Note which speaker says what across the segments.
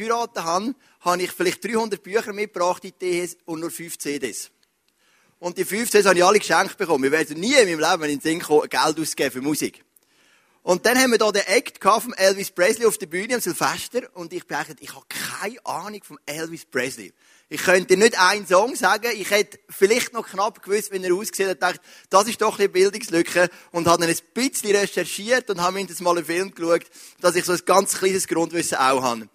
Speaker 1: geheiratet habe, habe ich vielleicht 300 Bücher mitgebracht in THS und nur 5 CDs. Und die 5 CDs habe ich alle geschenkt bekommen. Wir werden nie in meinem Leben in den Sinn kommen, Geld ausgeben für Musik. Und dann haben wir da den Act von Elvis Presley auf der Bühne am Silvester und ich dachte, ich habe keine Ahnung von Elvis Presley. Ich könnte nicht einen Song sagen, ich hätte vielleicht noch knapp gewusst, wie er aussieht und dachte, das ist doch eine Bildungslücke und habe dann ein bisschen recherchiert und habe mir das mal einen Film geschaut, dass ich so ein ganz kleines Grundwissen auch habe.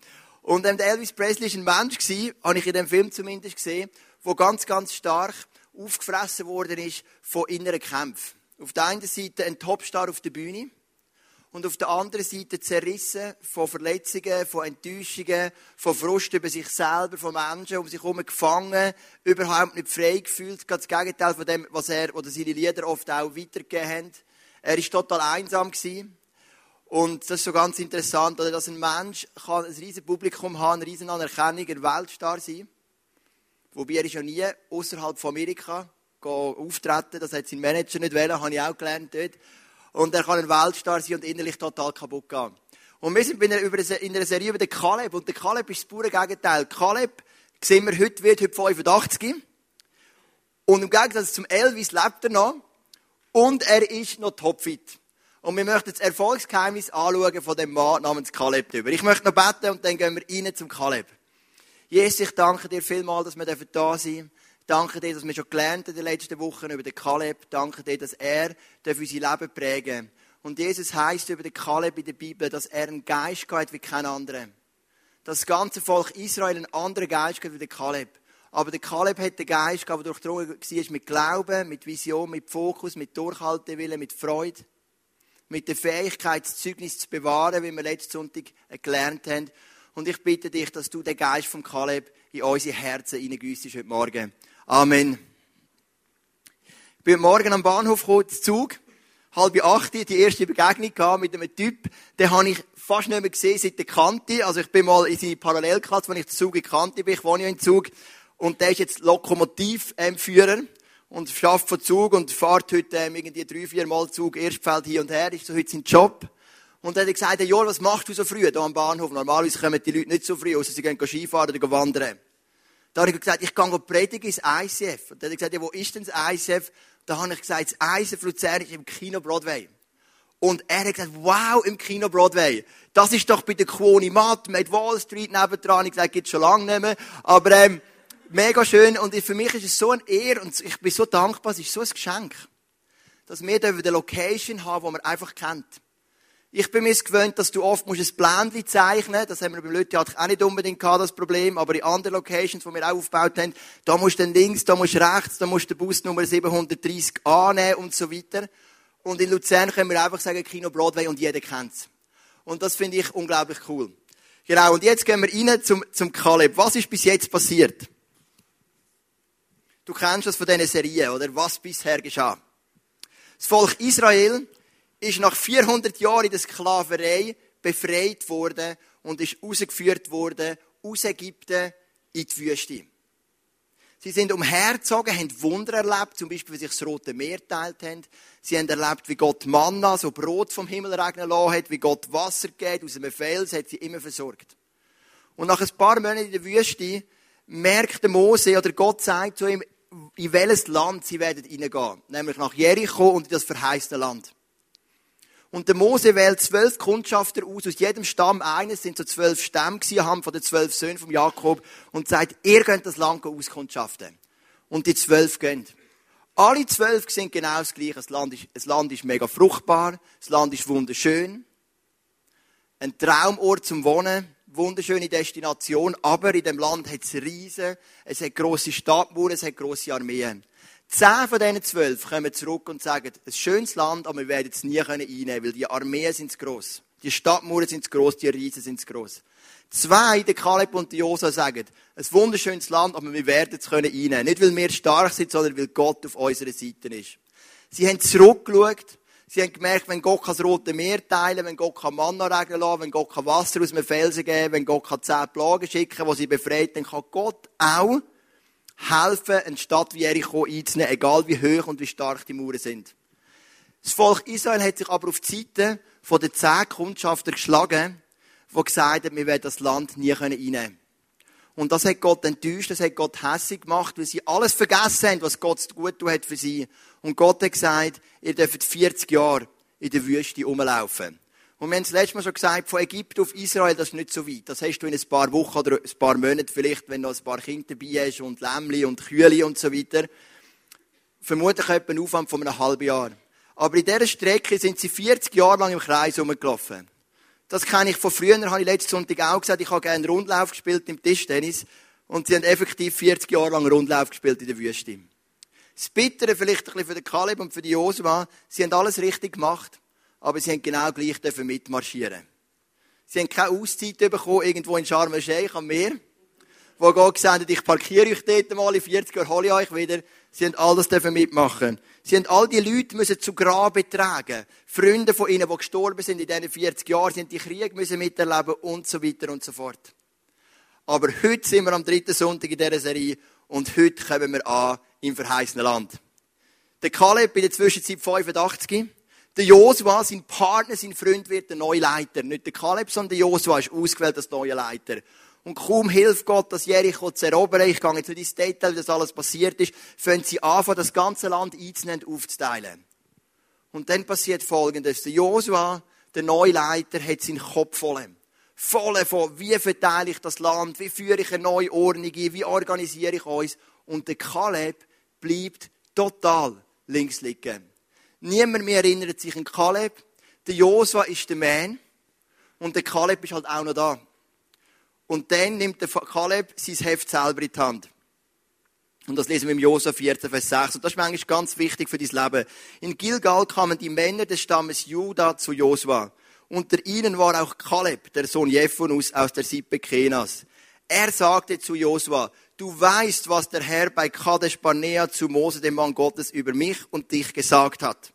Speaker 1: Und ähm, Elvis Presley war ein Mensch, gewesen, habe ich in dem Film zumindest gesehen, der ganz, ganz stark aufgefressen worden ist von inneren Kämpfen. Auf der einen Seite ein Topstar auf der Bühne, und auf der anderen Seite zerrissen von Verletzungen, von Enttäuschungen, von Frust über sich selber, von Menschen um sich herum gefangen, überhaupt nicht frei gefühlt. Ganz das Gegenteil von dem, was er oder seine Lieder oft auch weitergegeben haben. Er ist total einsam gewesen. Und das ist so ganz interessant, dass ein Mensch kann ein riesiges Publikum haben, eine riesige Anerkennung, ein Weltstar sein. Wobei er ist ja nie außerhalb von Amerika auftreten. Das hat sein Manager nicht wollen, habe ich auch gelernt dort. Und er kann ein Weltstar sein und innerlich total kaputt gehen. Und wir sind in einer Serie über den Kaleb. Und der Kaleb ist das pure Gegenteil. Kaleb, sehen wir heute, wird heute 85. Und im Gegensatz zum Elvis lebt er noch. Und er ist noch topfit. Und wir möchten das Erfolgsgeheimnis anschauen von dem Mann namens Kaleb drüber. Ich möchte noch beten und dann gehen wir rein zum Kaleb. Jesus, ich danke dir vielmals, dass wir da sein dürfen. Danke dir, dass wir schon gelernt in den letzten Wochen über den Kaleb. Danke dir, dass er unser Leben prägen Und Jesus heißt über den Kaleb in der Bibel, dass er einen Geist hat wie kein anderer. Das ganze Volk Israel einen anderen Geist hat wie der Kaleb. Aber der Kaleb hat den Geist, der durchdrungen war mit Glauben, mit Vision, mit Fokus, mit Durchhaltewillen, mit Freude, mit der Fähigkeit, das Zeugnis zu bewahren, wie wir letzten Sonntag gelernt haben. Und ich bitte dich, dass du den Geist vom Kaleb in unsere Herzen hineingüssest heute Morgen. Amen. Ich bin morgen am Bahnhof gekommen, Zug, halb acht, die erste Begegnung mit einem Typ, den habe ich fast nicht mehr gesehen seit der Kante. Also ich bin mal in seine Parallelklasse, wenn ich den Zug in Kante bin, ich wohne ja in Zug, und der ist jetzt Lokomotivführer und schafft von Zug und fährt heute ähm, irgendwie drei, vier Mal Zug Erstfeld hier und her, ist so heute sein Job. Und dann hat er gesagt, hey, Joel, was machst du so früh hier am Bahnhof? Normalerweise kommen die Leute nicht so früh, außer sie gehen Skifahren oder wandern. Da habe ich gesagt, ich gehe predigen ins ICF. Und dann hat er gesagt, ja, wo ist denn das ICF? Da habe ich gesagt, das ICF Luzern ist im Kino Broadway. Und er hat gesagt, wow, im Kino Broadway. Das ist doch bei der Quoni Matt, mit Wall Street nebendran. Ich gesagt, gibt's schon lange nicht mehr. Aber, ähm, mega schön. Und für mich ist es so ein Ehr und ich bin so dankbar, es ist so ein Geschenk. Dass wir da eine Location haben, die man einfach kennt. Ich bin mir gewöhnt, dass du oft musst ein Pländchen zeichnen Das haben wir beim Lüttheater auch nicht unbedingt gehabt, das Problem. Aber in anderen Locations, die wir auch aufgebaut haben, da musst du dann links, da musst du rechts, da musst du den Bus Nummer 730 annehmen und so weiter. Und in Luzern können wir einfach sagen, Kino Broadway und jeder kennt's. Und das finde ich unglaublich cool. Genau. Und jetzt gehen wir rein zum, zum Kaleb. Was ist bis jetzt passiert? Du kennst das von diesen Serien, oder? Was bisher geschah. Das Volk Israel ist nach 400 Jahren in der Sklaverei befreit worden und ist rausgeführt worden aus Ägypten in die Wüste. Sie sind umhergezogen, haben Wunder erlebt, zum Beispiel, wie sich das Rote Meer teilt haben. Sie haben erlebt, wie Gott Manna, so Brot vom Himmel regnen lassen hat, wie Gott Wasser geht aus einem Fels, hat sie immer versorgt. Und nach ein paar Monaten in der Wüste merkt der Mose oder Gott sagt zu ihm, in welches Land sie werden hineingehen. Nämlich nach Jericho und in das verheißte Land. Und der Mose wählt zwölf Kundschafter aus, aus jedem Stamm eines, sind so zwölf Stämme gewesen, haben von den zwölf Söhnen von Jakob, und sagt, ihr könnt das Land auskundschaften. Und die zwölf gehen. Alle zwölf sind genau das Gleiche. Das Land ist, das Land ist mega fruchtbar, das Land ist wunderschön, ein Traumort zum Wohnen, wunderschöne Destination, aber in dem Land hat es Riesen, es hat grosse Stadtmauern, es hat grosse Armeen. Zehn von diesen zwölf kommen zurück und sagen, ein schönes Land, aber wir werden es nie einnehmen können, weil die Armeen sind zu gross. Die Stadtmauern sind zu gross, die Riesen sind zu gross. Zwei, der Kaleb und die Josa, sagen, ein wunderschönes Land, aber wir werden es einnehmen können. Nicht, weil wir stark sind, sondern weil Gott auf unserer Seite ist. Sie haben zurückgeschaut. Sie haben gemerkt, wenn Gott das Rote Meer teilen wenn Gott Manna regnen lassen wenn Gott Wasser aus dem Felsen geben wenn Gott zehn Plagen schicken die sie befreit, dann kann Gott auch helfen, eine Stadt wie Jericho einzunehmen, egal wie hoch und wie stark die Mauern sind. Das Volk Israel hat sich aber auf die Seite von den zehn Kundschafter geschlagen, der gesagt hat, wir werden das Land nie einnehmen können. Und das hat Gott enttäuscht, das hat Gott hässlich gemacht, weil sie alles vergessen haben, was Gott gut hat für sie. Und Gott hat gesagt, ihr dürft 40 Jahre in der Wüste rumlaufen. Und wir haben das letzte Mal schon gesagt, von Ägypten auf Israel, das ist nicht so weit. Das hast du in ein paar Wochen oder ein paar Monaten vielleicht, wenn du noch ein paar Kinder dabei hast und Lämmli und Kühe und so weiter. Vermutlich etwa einen Aufwand von einem halben Jahr. Aber in dieser Strecke sind sie 40 Jahre lang im Kreis rumgelaufen. Das kenne ich von früher, habe ich letzten Sonntag auch gesagt, ich habe gerne Rundlauf gespielt im Tischtennis. Und sie haben effektiv 40 Jahre lang Rundlauf gespielt in der Wüste. Das Bittere vielleicht ein bisschen für den Kaleb und für die Josua, sie haben alles richtig gemacht aber sie haben genau gleich dürfen mitmarschieren. Sie haben keine Auszeit bekommen, irgendwo in Sharm el-Sheikh am Meer, wo Gott gesagt hat, ich parkiere euch dort mal, in 40 Jahren hole ich euch wieder. Sie haben all das dürfen mitmachen. Sie haben all die Leute müssen zu Grabe tragen. Freunde von ihnen, die gestorben sind in diesen 40 Jahren, sie haben die Krieg müssen miterleben und so weiter und so fort. Aber heute sind wir am dritten Sonntag in dieser Serie und heute kommen wir an im verheißenen Land. Der Kaleb in der Zwischenzeit 85. Der Josua, sein Partner, sein Freund, wird der neue Leiter. Nicht der Kaleb, sondern der Josua ist ausgewählt als neuer Leiter. Und kaum hilft Gott, das Jericho zu erobern, ich gehe jetzt nicht ins Detail, wie das alles passiert ist, fangen sie an, das ganze Land einzunehmen und aufzuteilen. Und dann passiert Folgendes. Der Josua, der neue Leiter, hat seinen Kopf voll. Voll von, wie verteile ich das Land, wie führe ich eine neue Ordnung ein, wie organisiere ich uns. Und der Kaleb bleibt total links liegen. Niemand mehr erinnert sich an Kaleb. Der Josua ist der Mann. Und der Kaleb ist halt auch noch da. Und dann nimmt der Kaleb sein Heft selber in die Hand. Und das lesen wir im Josua 14, Vers 6. Und das ist eigentlich ganz wichtig für dein Leben. In Gilgal kamen die Männer des Stammes Juda zu Josua. Unter ihnen war auch Kaleb, der Sohn Jephunnus aus der Sippe Kenas. Er sagte zu Josua, du weißt, was der Herr bei Kadesh Barnea zu Mose, dem Mann Gottes, über mich und dich gesagt hat.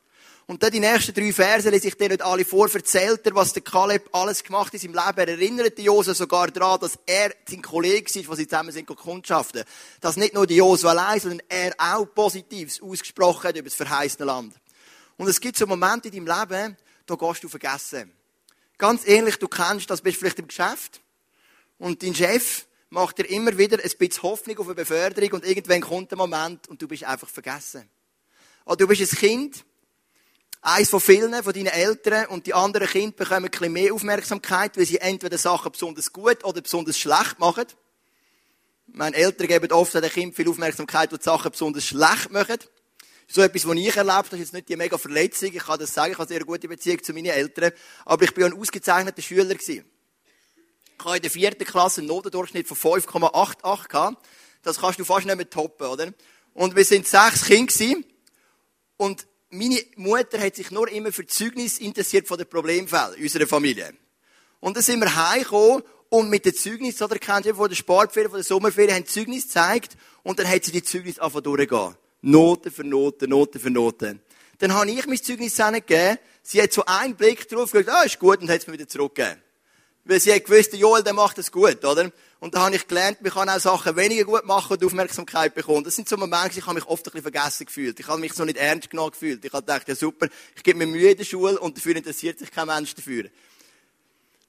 Speaker 1: Und dann die nächsten drei Verse lese ich dir nicht alle vor, erzählt er, was der Kaleb alles gemacht hat in seinem Leben. Er erinnert die Josua sogar daran, dass er sein Kollege ist, wo sie zusammen sind kundschaften. Dass nicht nur die Josua allein, sondern er auch Positives ausgesprochen hat über das verheißene Land. Und es gibt so Momente in deinem Leben, da gehst du vergessen. Ganz ehrlich, du kennst das, bist vielleicht im Geschäft und dein Chef macht dir immer wieder ein bisschen Hoffnung auf eine Beförderung und irgendwann kommt der Moment und du bist einfach vergessen. Oder du bist ein Kind, eins von vielen, von deinen Eltern und die anderen Kinder bekommen ein bisschen mehr Aufmerksamkeit, weil sie entweder Sachen besonders gut oder besonders schlecht machen. Meine Eltern geben oft den Kindern viel Aufmerksamkeit, die die Sachen besonders schlecht machen. So etwas, was ich erlebt habe, ist jetzt nicht die mega Verletzung. Ich kann das sagen, ich habe eine sehr gute Beziehung zu meinen Eltern. Aber ich bin ein ausgezeichneter Schüler. Ich habe in der vierten Klasse einen Notendurchschnitt von 5,88 gehabt. Das kannst du fast nicht mehr toppen, oder? Und wir sind sechs Kinder. Und meine Mutter hat sich nur immer für Zeugnis interessiert von den Problemfällen unserer Familie. Und dann sind wir heimgekommen und mit den Zeugnis, oder kennt ihr von der Sportferien, von der Sommerferien, haben Zeugnis gezeigt und dann hat sie die Zeugnis einfach durchgehen. Noten für Noten, Noten für Noten. Dann habe ich mein Zeugnis gegeben. Sie hat so einen Blick drauf gesagt, ah, ist gut, und hat es mir wieder zurückgegeben. Weil sie gewusst, Joel, der macht das gut, oder? Und da habe ich gelernt, man kann auch Sachen weniger gut machen und Aufmerksamkeit bekommen. Das sind so Momente, ich habe mich oft ein bisschen vergessen gefühlt. Ich habe mich so nicht ernst genommen gefühlt. Ich habe gedacht, ja super, ich gebe mir Mühe in der Schule und dafür interessiert sich kein Mensch dafür.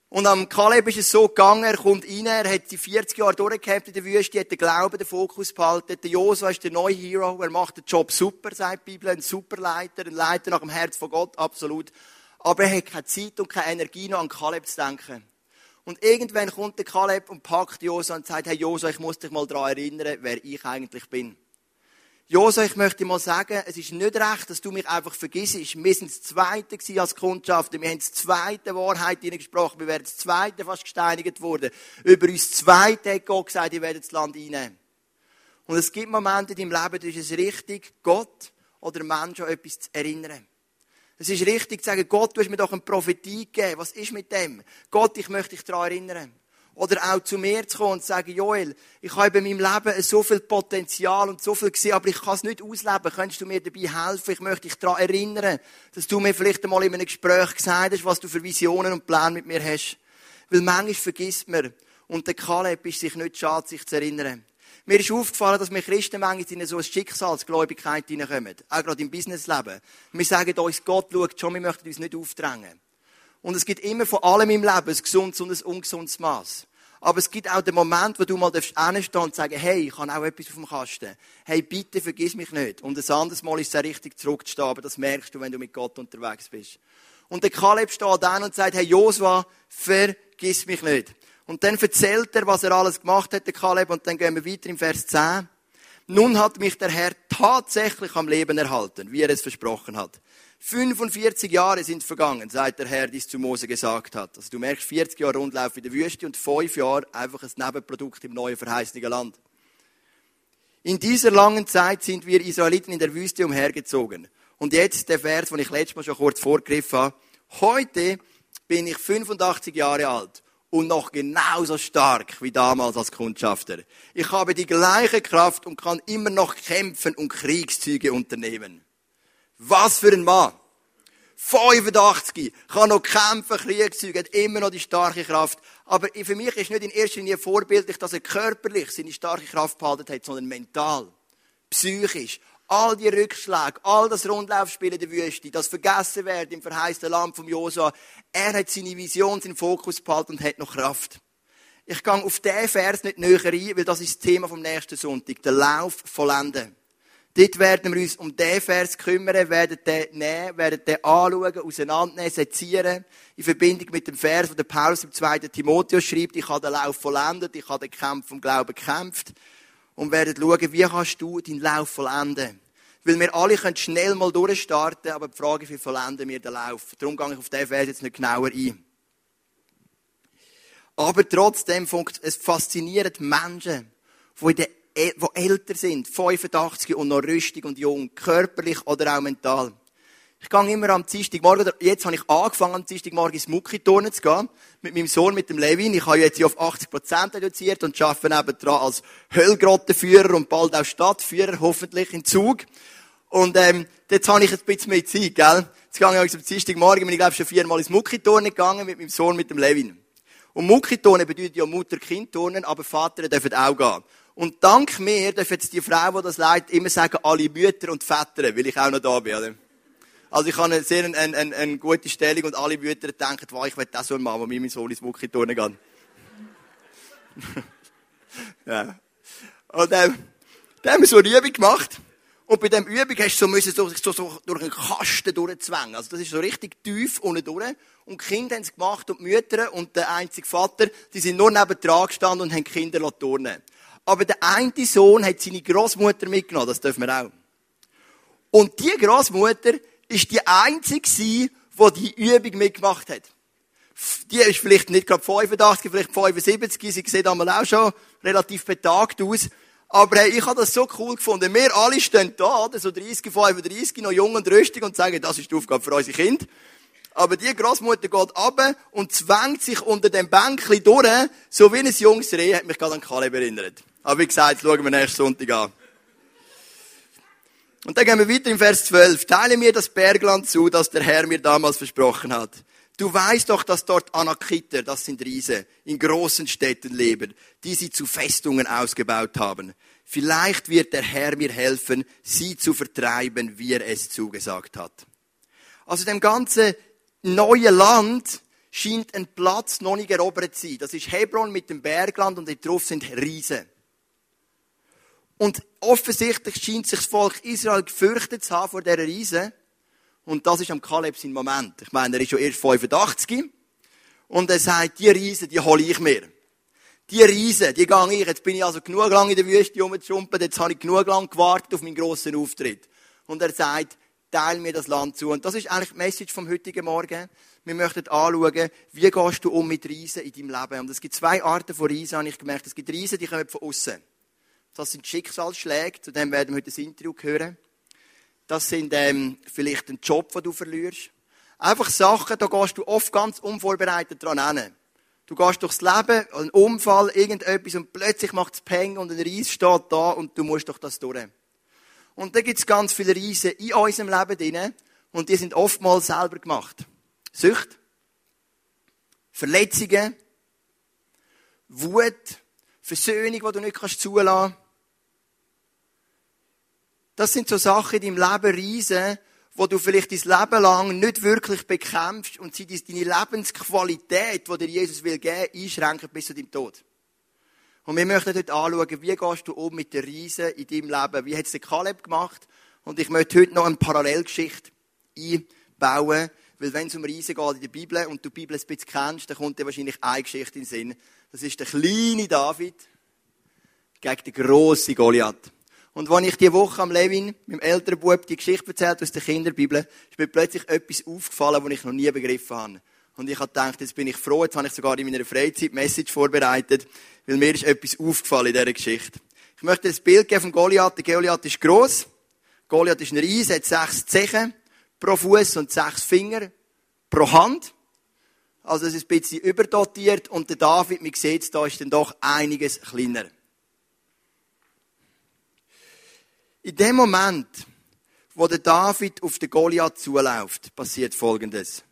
Speaker 1: Und am Kaleb ist es so gegangen, er kommt rein, er hat die 40 Jahre durchgehabt in der Wüste, hat den Glauben, den Fokus behalten. Der Josua ist der neue Hero, er macht den Job super, sagt die Bibel, ein super Leiter, ein Leiter nach dem Herz von Gott, absolut. Aber er hat keine Zeit und keine Energie noch an Kaleb zu denken. Und irgendwann kommt der Kaleb und packt Josua und sagt, hey Josua, ich muss dich mal daran erinnern, wer ich eigentlich bin. Josua, ich möchte mal sagen, es ist nicht recht, dass du mich einfach vergisst. Wir sind das Zweite als Kundschaft. Wir haben das Zweite Wahrheit gesprochen. Wir werden das Zweite fast gesteinigt worden. Über uns Zweite hat Gott gesagt, ihr werdet das Land einnehmen. Und es gibt Momente in deinem Leben, da ist es richtig, Gott oder Menschen an etwas zu erinnern. Es ist richtig zu sagen, Gott, du hast mir doch eine Prophetie gegeben. Was ist mit dem? Gott, ich möchte dich daran erinnern. Oder auch zu mir zu kommen und zu sagen, Joel, ich habe in meinem Leben so viel Potenzial und so viel gesehen, aber ich kann es nicht ausleben. Könntest du mir dabei helfen? Ich möchte dich daran erinnern, dass du mir vielleicht einmal in einem Gespräch gesagt hast, was du für Visionen und Pläne mit mir hast. Weil manchmal vergisst man. Und der Kaleb ist sich nicht schade, sich zu erinnern. Mir ist aufgefallen, dass wir Christen manchmal in so eine Schicksalsgläubigkeit hineinkommen. Auch gerade im Businessleben. Wir sagen uns, Gott schaut schon, wir möchten uns nicht aufdrängen. Und es gibt immer von allem im Leben ein gesundes und ein ungesundes Maß. Aber es gibt auch den Moment, wo du mal hinstehen und sagen, hey, ich habe auch etwas auf dem Kasten. Hey, bitte vergiss mich nicht. Und ein anderes Mal ist es richtig zurückzustehen, aber das merkst du, wenn du mit Gott unterwegs bist. Und der Kaleb steht dann und sagt, hey Josua, vergiss mich nicht. Und dann erzählt er, was er alles gemacht hat, der Kaleb, und dann gehen wir weiter im Vers 10. Nun hat mich der Herr tatsächlich am Leben erhalten, wie er es versprochen hat. 45 Jahre sind vergangen, seit der Herr dies zu Mose gesagt hat. Also du merkst, 40 Jahre Rundlauf in der Wüste und 5 Jahre einfach ein Nebenprodukt im neuen verheißenen Land. In dieser langen Zeit sind wir Israeliten in der Wüste umhergezogen. Und jetzt der Vers, den ich letztes Mal schon kurz vorgegriffen habe. Heute bin ich 85 Jahre alt und noch genauso stark wie damals als Kundschafter. Ich habe die gleiche Kraft und kann immer noch kämpfen und Kriegszüge unternehmen. Was für ein Mann! 85, kann noch kämpfen, Kriegszüge, hat immer noch die starke Kraft. Aber für mich ist nicht in erster Linie vorbildlich, dass er körperlich seine starke Kraft behalten hat, sondern mental, psychisch. All die Rückschläge, all das Rundlaufspiel in der Wüste, das vergessen werden im verheißten Land vom Josua. Er hat seine Vision, seinen Fokus behalten und hat noch Kraft. Ich gehe auf diesen Vers nicht näher ein, weil das ist das Thema vom nächsten Sonntag. Der Lauf vollenden. Dort werden wir uns um diesen Vers kümmern, werden den nehmen, werden den anschauen, auseinandernehmen, sezieren. In Verbindung mit dem Vers, der Paulus im 2. Timotheus schreibt, ich habe den Lauf vollendet, ich habe den Kampf vom Glauben gekämpft. Und werden schauen, wie kannst du deinen Lauf vollenden. Weil wir alle können schnell mal durchstarten, aber die Frage ist, wie vollenden wir den Lauf. Darum gehe ich auf diesen Vers jetzt nicht genauer ein. Aber trotzdem, es faszinieren Menschen, die die älter sind, 85 und noch rüstig und jung, körperlich oder auch mental. Ich gehe immer am Dienstagmorgen, jetzt habe ich angefangen, am Dienstagmorgen ins Muckiturnen zu gehen, mit meinem Sohn, mit dem Levin. Ich habe jetzt auf 80% reduziert und arbeite nebendran als Höllgrottenführer und bald auch Stadtführer, hoffentlich in Zug. Und, ähm, jetzt habe ich ein bisschen mehr Zeit, gell? Jetzt gehe ich am Dienstagmorgen, bin ich glaube schon viermal ins Muckiturnen gegangen, mit meinem Sohn, mit dem Levin. Und Muckiturnen bedeutet ja Mutter-Kind-Turnen, aber Vater dürfen auch gehen. Und dank mir darf jetzt die Frau, die das leitet, immer sagen, alle Mütter und Väter, weil ich auch noch da bin. Oder? Also ich habe eine sehr eine, eine, eine gute Stellung und alle Mütter denken, ich will das so machen, wo mir mein Sohn ins Mucki turnen geht. ja. Und ähm, dann haben wir so eine Übung gemacht. Und bei dieser Übung hast du so, müssen, so, so, so durch einen Kasten durchzwängen. Also das ist so richtig tief unten durch. Und die Kinder haben es gemacht und die Mütter und der einzige Vater, die sind nur neben dran gestanden und haben die Kinder turnen aber der eine Sohn hat seine Großmutter mitgenommen, das dürfen wir auch. Und die Großmutter ist die einzige, die die Übung mitgemacht hat. Die ist vielleicht nicht gerade 85, vielleicht 75, sie sieht einmal auch schon relativ betagt aus. Aber hey, ich habe das so cool gefunden. Wir alle stehen da, so 30, 35, noch jung und rüstig und sagen, das ist die Aufgabe für unsere Kinder. Aber die Großmutter geht ab und zwängt sich unter dem Bänkchen durch, so wie ein junges Reh, hat mich gerade an Kaleb erinnert. Aber wie gesagt, schauen wir nächsten Sonntag an. Und dann gehen wir weiter im Vers 12. Teile mir das Bergland zu, das der Herr mir damals versprochen hat. Du weißt doch, dass dort Anakiter, das sind Riese, in großen Städten leben, die sie zu Festungen ausgebaut haben. Vielleicht wird der Herr mir helfen, sie zu vertreiben, wie er es zugesagt hat. Also dem ganzen neuen Land scheint ein Platz noch nicht erobert zu sein. Das ist Hebron mit dem Bergland und darauf sind Riesen. Und offensichtlich scheint sich das Volk Israel gefürchtet zu haben vor dieser Riese. Und das ist am Kaleb sein Moment. Ich meine, er ist schon erst 85. Und er sagt, die Riese, die hole ich mir. Die Riese, die gehe ich. Jetzt bin ich also genug lang in der Wüste rumgeschrumpelt. Jetzt habe ich genug lang gewartet auf meinen grossen Auftritt. Und er sagt, teile mir das Land zu. Und das ist eigentlich die Message vom heutigen Morgen. Wir möchten anschauen, wie gehst du um mit Riesen in deinem Leben. Und es gibt zwei Arten von Riesen, habe ich gemerkt. Es gibt Riesen, die kommen von außen. Das sind Schicksalsschläge, zu dem werden wir heute ein Interview hören. Das sind ähm, vielleicht ein Job, den du verlierst. Einfach Sachen, da gehst du oft ganz unvorbereitet dran hin. Du gehst durchs Leben, ein Unfall, irgendetwas und plötzlich macht es Peng und ein Reis steht da und du musst durch das durch. Und da gibt es ganz viele Reisen in unserem Leben drin und die sind oftmals selber gemacht. Sucht, Verletzungen, Wut, Versöhnung, die du nicht kannst zulassen das sind so Sachen in deinem Leben Riesen, wo du vielleicht dein Leben lang nicht wirklich bekämpfst und sie deine Lebensqualität, die dir Jesus will geben, einschränken bis zu deinem Tod. Und wir möchten heute anschauen, wie gehst du um mit den Riesen in deinem Leben? Wie hat es der Kaleb gemacht? Und ich möchte heute noch eine Parallelgeschichte einbauen, weil wenn es um Riesen geht in der Bibel und du die Bibel ein bisschen kennst, dann kommt dir wahrscheinlich eine Geschichte in den Sinn. Das ist der kleine David gegen den grossen Goliath. Und als ich diese Woche am Levin, meinem älteren Bub, die Geschichte erzählt aus der Kinderbibel, ist mir plötzlich etwas aufgefallen, was ich noch nie begriffen habe. Und ich habe gedacht, jetzt bin ich froh, jetzt habe ich sogar in meiner Freizeit Message vorbereitet, weil mir ist etwas aufgefallen in dieser Geschichte. Ich möchte ein Bild geben von Goliath. Der Goliath ist gross. Goliath ist ein Ries, hat sechs Zehen pro Fuß und sechs Finger pro Hand. Also es ist ein bisschen überdotiert und der David, man sieht es, da ist dann doch einiges kleiner. In dem Moment, wo der David auf den Goliath zuläuft, passiert Folgendes.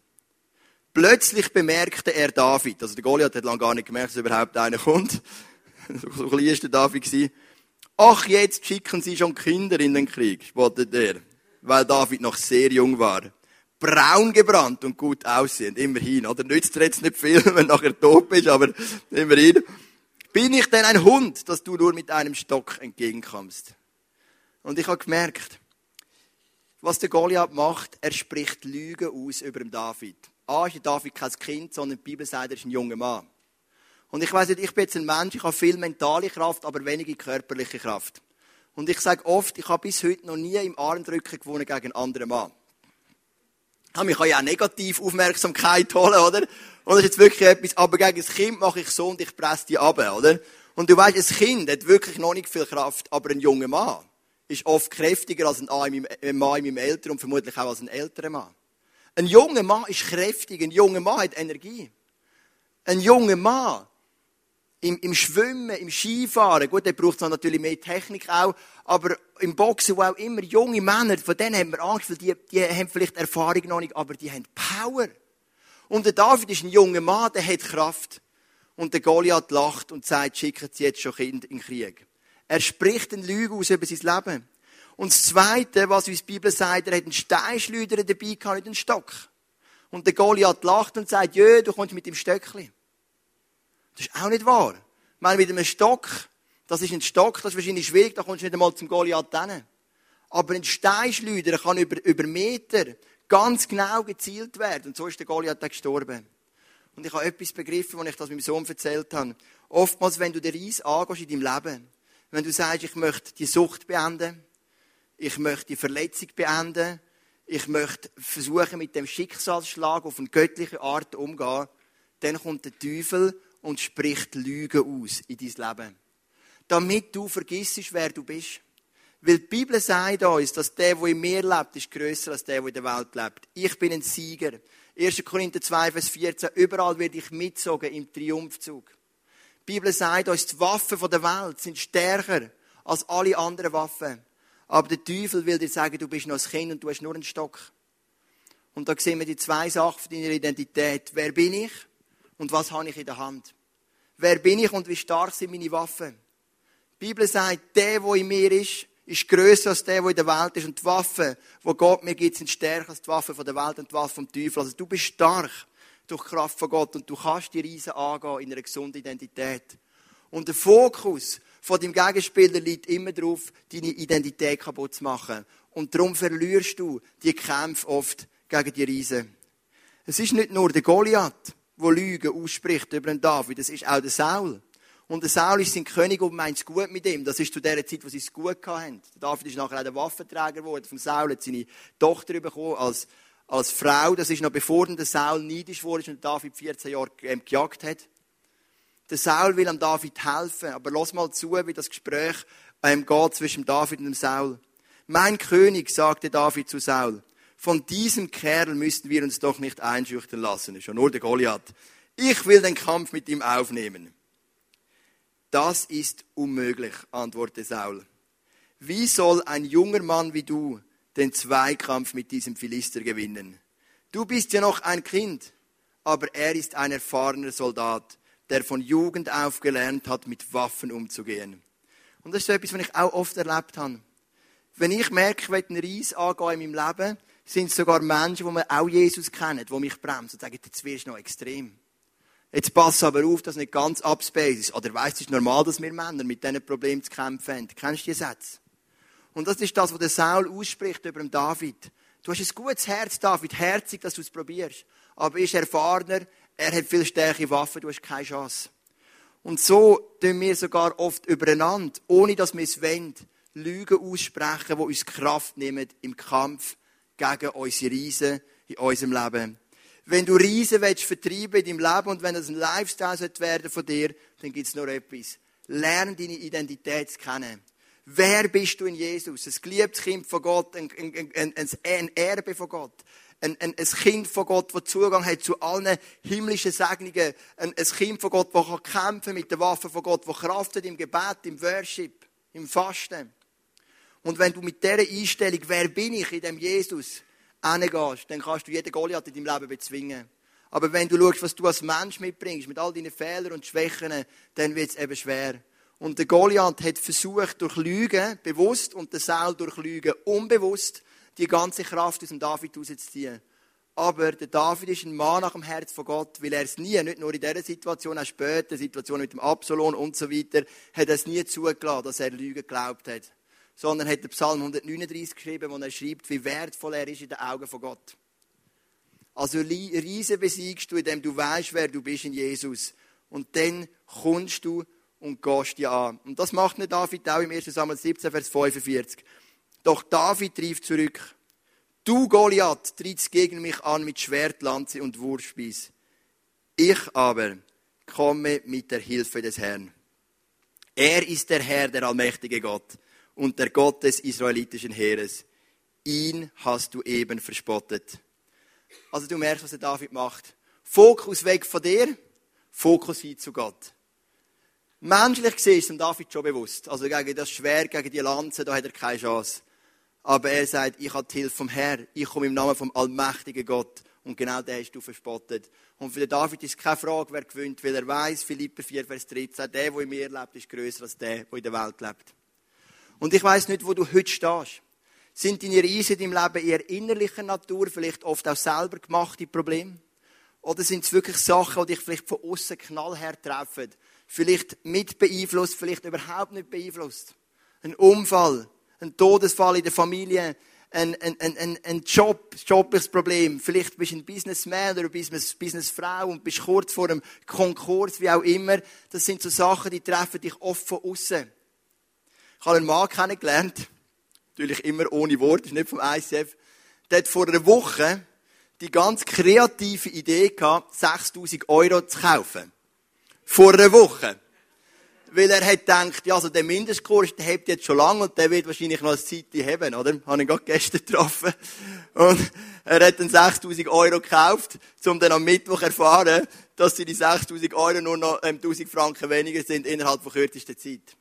Speaker 1: Plötzlich bemerkte er David, also der Goliath hat lange gar nicht gemerkt, dass überhaupt einer kommt. so klein ist der David. Ach, jetzt schicken sie schon Kinder in den Krieg, spottet er, weil David noch sehr jung war. Braun gebrannt und gut aussehend, immerhin, oder? Nützt dir jetzt nicht viel, wenn du nachher tot bist, aber immerhin. Bin ich denn ein Hund, dass du nur mit einem Stock entgegenkommst? Und ich habe gemerkt, was der Goliath macht, er spricht Lügen aus über den David. A ist der David kein Kind, sondern die Bibel sagt, er ist ein junger Mann. Und ich weiß nicht, ich bin jetzt ein Mensch, ich habe viel mentale Kraft, aber wenige körperliche Kraft. Und ich sage oft, ich habe bis heute noch nie im Armdrücken gewonnen gegen einen anderen Mann. Ich kann ja auch negativ Aufmerksamkeit holen, oder? Und das ist jetzt wirklich etwas, aber gegen ein Kind mache ich so und ich presse die ab, oder? Und du weißt, ein Kind hat wirklich noch nicht viel Kraft, aber ein junger Mann, ist oft kräftiger als ein Mann in meinem Eltern und vermutlich auch als ein älterer Mann. Ein junger Mann ist kräftig, ein junger Mann hat Energie. Ein junger Mann im, im Schwimmen, im Skifahren, gut, der braucht natürlich mehr Technik auch, aber im Boxen, wo auch immer junge Männer, von denen haben wir Angst, weil die, die haben vielleicht Erfahrung noch nicht, aber die haben Power. Und der David ist ein junger Mann, der hat Kraft. Und der Goliath lacht und sagt, schicken sie jetzt schon Kinder in den Krieg. Er spricht eine Lüge aus über sein Leben. Und das Zweite, was uns die Bibel sagt, er hat einen Steinschleuder dabei gehabt, nicht einen Stock. Und der Goliath lacht und sagt, jö, du kommst mit dem Stöckli. Das ist auch nicht wahr. Ich meine, mit einem Stock, das ist ein Stock, das ist wahrscheinlich schwierig, da kommst du nicht einmal zum Goliath hin. Aber ein Steinschleuder kann über, über Meter ganz genau gezielt werden. Und so ist der Goliath gestorben. Und ich habe etwas begriffen, als ich das meinem Sohn erzählt habe. Oftmals, wenn du den Reis angehst in deinem Leben, wenn du sagst, ich möchte die Sucht beenden, ich möchte die Verletzung beenden, ich möchte versuchen, mit dem Schicksalsschlag auf eine göttliche Art umzugehen, dann kommt der Teufel und spricht Lügen aus in dein Leben. Damit du vergisst, wer du bist. Weil die Bibel sagt uns, dass der, der in mir lebt, ist grösser als der, der in der Welt lebt. Ich bin ein Sieger. 1. Korinther 2, Vers 14. Überall werde ich mitzogen im Triumphzug. Die Bibel sagt uns, die Waffen der Welt sind stärker als alle anderen Waffen. Aber der Teufel will dir sagen, du bist noch ein Kind und du hast nur einen Stock. Und da sehen wir die zwei Sachen deiner Identität. Wer bin ich und was habe ich in der Hand? Wer bin ich und wie stark sind meine Waffen? Die Bibel sagt, der, der in mir ist, ist grösser als der, der in der Welt ist. Und die Waffen, die Gott mir gibt, sind stärker als die Waffen von der Welt und die Waffen vom Teufel. Also du bist stark durch die Kraft von Gott und du kannst die Riesen angehen in einer gesunden Identität. Und der Fokus von deinem Gegenspieler liegt immer darauf, deine Identität kaputt zu machen. Und darum verlierst du die Kämpfe oft gegen die Riesen. Es ist nicht nur der Goliath, der Lügen ausspricht über den David, es ist auch der Saul. Und der Saul ist sein König und meint es gut mit ihm. Das ist zu der Zeit, wo sie es gut hatten. Der David ist nachher auch der Waffenträger geworden. Vom Saul hat seine Tochter bekommen als als Frau, das ist noch bevor der Saul neidisch wurde und David 14 Jahre ähm, gejagt hat. Der Saul will am David helfen, aber lass mal zu, wie das Gespräch ähm, geht zwischen David und dem Saul. Mein König, sagte David zu Saul, von diesem Kerl müssten wir uns doch nicht einschüchtern lassen. Ja nur der Goliath. Ich will den Kampf mit ihm aufnehmen. Das ist unmöglich, antwortete Saul. Wie soll ein junger Mann wie du den Zweikampf mit diesem Philister gewinnen. Du bist ja noch ein Kind, aber er ist ein erfahrener Soldat, der von Jugend auf gelernt hat, mit Waffen umzugehen. Und das ist so etwas, was ich auch oft erlebt habe. Wenn ich merke, ich will einen Reis angehen in meinem Leben, sind sogar Menschen, die auch Jesus kennen, die mich bremsen und sagen, jetzt wirst du noch extrem. Jetzt pass aber auf, dass nicht ganz abspace ist. Oder weißt du, es ist normal, dass wir Männer mit diesen Problemen zu kämpfen haben. Kennst du die Sätze? Und das ist das, was der Saul ausspricht über den David. Du hast ein gutes Herz, David, herzig, dass du es probierst. Aber er ist erfahrener, er hat viel stärkere Waffen, du hast keine Chance. Und so tun wir sogar oft übereinander, ohne dass wir es wollen, Lügen aussprechen, die uns Kraft nehmen im Kampf gegen unsere Riesen in unserem Leben. Wenn du Riesen willst vertreiben in deinem Leben und wenn das ein Lifestyle werden von dir, dann gibt es noch etwas. Lerne deine Identität zu kennen. Wer bist du in Jesus? Ein geliebtes Kind von Gott, ein, ein, ein, ein Erbe von Gott. Ein, ein, ein, Kind von Gott, das Zugang hat zu allen himmlischen Segnungen. Ein, ein Kind von Gott, das kann kämpfen mit den Waffen von Gott, das Kraft hat im Gebet, im Worship, im Fasten. Und wenn du mit dieser Einstellung, wer bin ich in dem Jesus, hingehst, dann kannst du jeden Goliath in deinem Leben bezwingen. Aber wenn du schaust, was du als Mensch mitbringst, mit all deinen Fehlern und Schwächen, dann wird es eben schwer. Und der Goliath hat versucht, durch Lügen, bewusst, und der Saul durch Lügen, unbewusst, die ganze Kraft aus dem David rauszuziehen. Aber der David ist ein Mann nach dem Herz von Gott, weil er es nie, nicht nur in dieser Situation, auch später, Situation mit dem Absalon und so weiter, hat er es nie zugelassen, dass er Lügen geglaubt hat. Sondern hat der Psalm 139 geschrieben, wo er schreibt, wie wertvoll er ist in den Augen von Gott. Also Riesen besiegst du, indem du weißt, wer du bist in Jesus. Und dann kommst du und gehst dir an. Und das macht nicht David auch im 1. Samuel 17, Vers 45. Doch David rief zurück, du Goliath trittst gegen mich an mit Schwert, Lanze und Wurfspieß. Ich aber komme mit der Hilfe des Herrn. Er ist der Herr, der allmächtige Gott und der Gott des israelitischen Heeres. Ihn hast du eben verspottet. Also du merkst, was der David macht. Fokus weg von dir, Fokus hin zu Gott. Menschlich gesehen ist dem David schon bewusst. Also gegen das Schwert, gegen die Lanze, da hat er keine Chance. Aber er sagt, ich habe die Hilfe vom Herrn. Ich komme im Namen vom allmächtigen Gott. Und genau den hast du verspottet. Und für den David ist keine Frage, wer gewinnt, weil er weiß, Philipper 4, Vers 13, der, der in mir lebt, ist größer als der, der in der Welt lebt. Und ich weiß nicht, wo du heute stehst. Sind deine in deinem Leben eher innerlicher Natur, vielleicht oft auch selber gemachte Probleme? Oder sind es wirklich Sachen, die dich vielleicht von außen knallhart treffen? vielleicht mit beeinflusst, vielleicht überhaupt nicht beeinflusst. Ein Unfall, ein Todesfall in der Familie, ein, ein, ein, ein Job, jobliches Problem. Vielleicht bist du ein Businessman oder Business, Businessfrau und bist kurz vor einem Konkurs, wie auch immer. Das sind so Sachen, die treffen dich oft von außen. Ich habe einen Mann kennengelernt, natürlich immer ohne Wort, ist nicht vom ICF. Der hat vor einer Woche die ganz kreative Idee gehabt, 6000 Euro zu kaufen. Vor einer Woche. Weil er hat gedacht, ja, also der Mindestkurs, der hebt jetzt schon lange und der wird wahrscheinlich noch eine Zeit haben, oder? Habe ich gerade gestern getroffen. Und er hat dann 6000 Euro gekauft, um dann am Mittwoch erfahren, dass sie die 6000 Euro nur noch ähm, 1000 Franken weniger sind innerhalb von kürzester Zeit.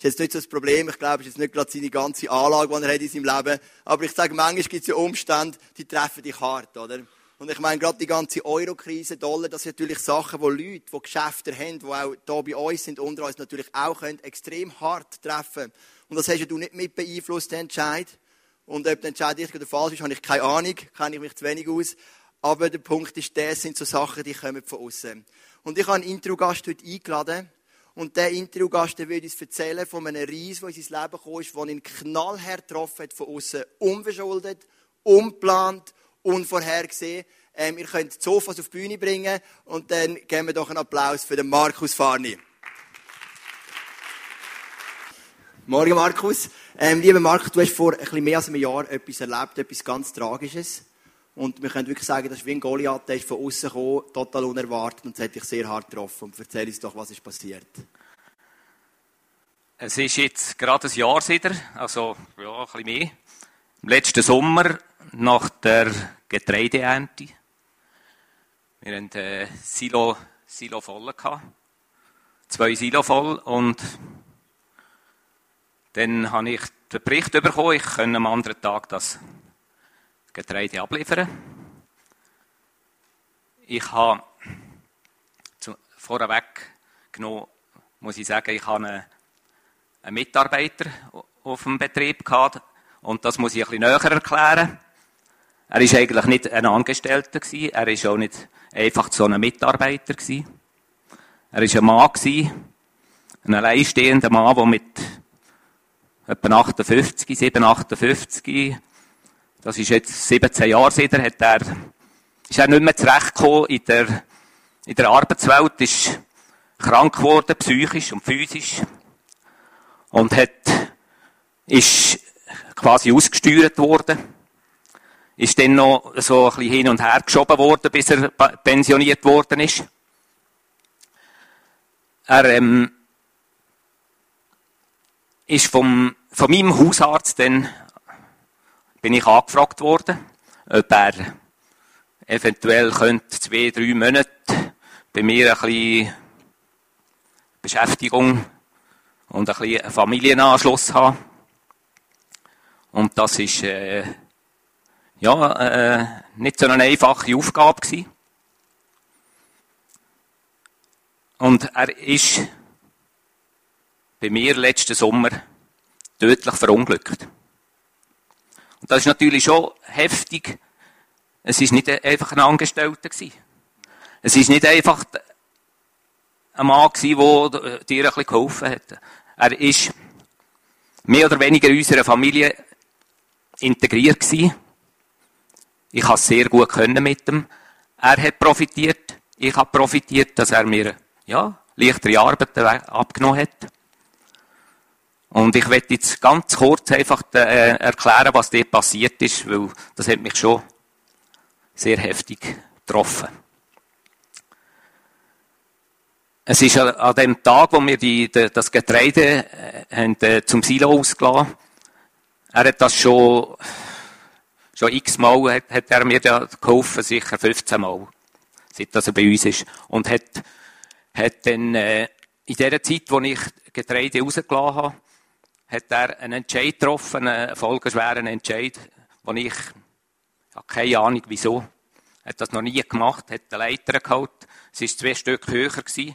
Speaker 1: Ist jetzt nicht so das Problem. Ich glaube, es ist jetzt nicht gerade seine ganze Anlage, die er hat in seinem Leben. Aber ich sage, manchmal gibt es ja Umstände, die treffen dich hart, oder? Und ich meine, gerade die ganze Euro-Krise, Dollar, das sind natürlich Sachen, wo Leute, die Geschäfte haben, die auch hier bei uns sind, unter uns natürlich auch können, extrem hart treffen. Und das hast du nicht mit beeinflusst, den Entscheid. Und ob der Entscheid richtig oder falsch ist, habe ich keine Ahnung, kenne ich mich zu wenig aus. Aber der Punkt ist, das sind so Sachen, die kommen von außen. Und ich habe einen Interviewgast heute eingeladen. Und der Interviewgast, der wird uns erzählen von einem Reis, der in sein Leben gekommen ist, der ihn knallhart getroffen hat von außen. Unverschuldet, unplant, unvorhergesehen. Ähm, ihr könnt die Sofas auf die Bühne bringen und dann geben wir doch einen Applaus für den Markus Farni. Morgen, Markus. Ähm, lieber Markus, du hast vor ein bisschen mehr als einem Jahr etwas erlebt, etwas ganz Tragisches. Und wir können wirklich sagen, das ist wie ein Goliath, der ist von außen gekommen, total unerwartet und es hat dich sehr hart getroffen. Und erzähl uns doch, was ist passiert.
Speaker 2: Es ist jetzt gerade ein Jahr wieder, also ja, ein bisschen mehr. Im letzten Sommer nach der Getreideernte. Wir hatten äh, Silo, Silo voll. Gehabt. Zwei Silo voll. Und dann habe ich den Bericht bekommen, ich könne am anderen Tag das Getreide abliefern. Ich habe zu, vorweg genommen, muss ich sagen, ich habe einen, einen Mitarbeiter auf dem Betrieb gehabt, und das muss ich ein bisschen näher erklären. Er ist eigentlich nicht ein Angestellter gewesen. Er ist auch nicht einfach so ein Mitarbeiter gewesen. Er ist ein Mann gewesen, ein alleinstehender Mann, der mit etwa 58, 7, 58, das ist jetzt 17 Jahre seither, hat er, ist er nicht mehr zurechtgekommen in der, in der Arbeitswelt, ist krank geworden, psychisch und physisch, und hat, ist quasi ausgesteuert worden, ist dann noch so ein bisschen hin und her geschoben worden, bis er pensioniert worden ist. Er, ähm, ist vom, von meinem Hausarzt dann, bin ich angefragt worden, ob er eventuell könnte zwei, drei Monate bei mir ein bisschen Beschäftigung und ein bisschen Familienanschluss haben. Und das ist, äh, ja, äh, nicht so eine einfache Aufgabe gewesen. Und er ist bei mir letzten Sommer tödlich verunglückt. Das ist natürlich schon heftig. Es ist nicht einfach ein Angestellter gewesen. Es ist nicht einfach ein Mann gewesen, der dir ein bisschen geholfen hat. Er ist mehr oder weniger in unserer Familie integriert gewesen. Ich habe sehr gut können mit ihm. Er hat profitiert. Ich habe profitiert, dass er mir, ja, leichtere Arbeit abgenommen hat. Und ich werde jetzt ganz kurz einfach äh, erklären, was dort passiert ist, weil das hat mich schon sehr heftig getroffen. Es ist an dem Tag, wo wir die, das Getreide äh, haben, äh, zum Silo ausgelassen Er hat das schon, schon x-mal, hat, hat er mir da geholfen, sicher 15 Mal, seit er bei uns ist. Und hat, hat dann äh, in der Zeit, wo ich Getreide rausgelassen habe, hat er einen Entscheid getroffen, einen folgenschweren Entscheid, wo ich, ich habe keine Ahnung wieso, hat das noch nie gemacht, hat die Leiter geholt, es war zwei Stück höher gewesen,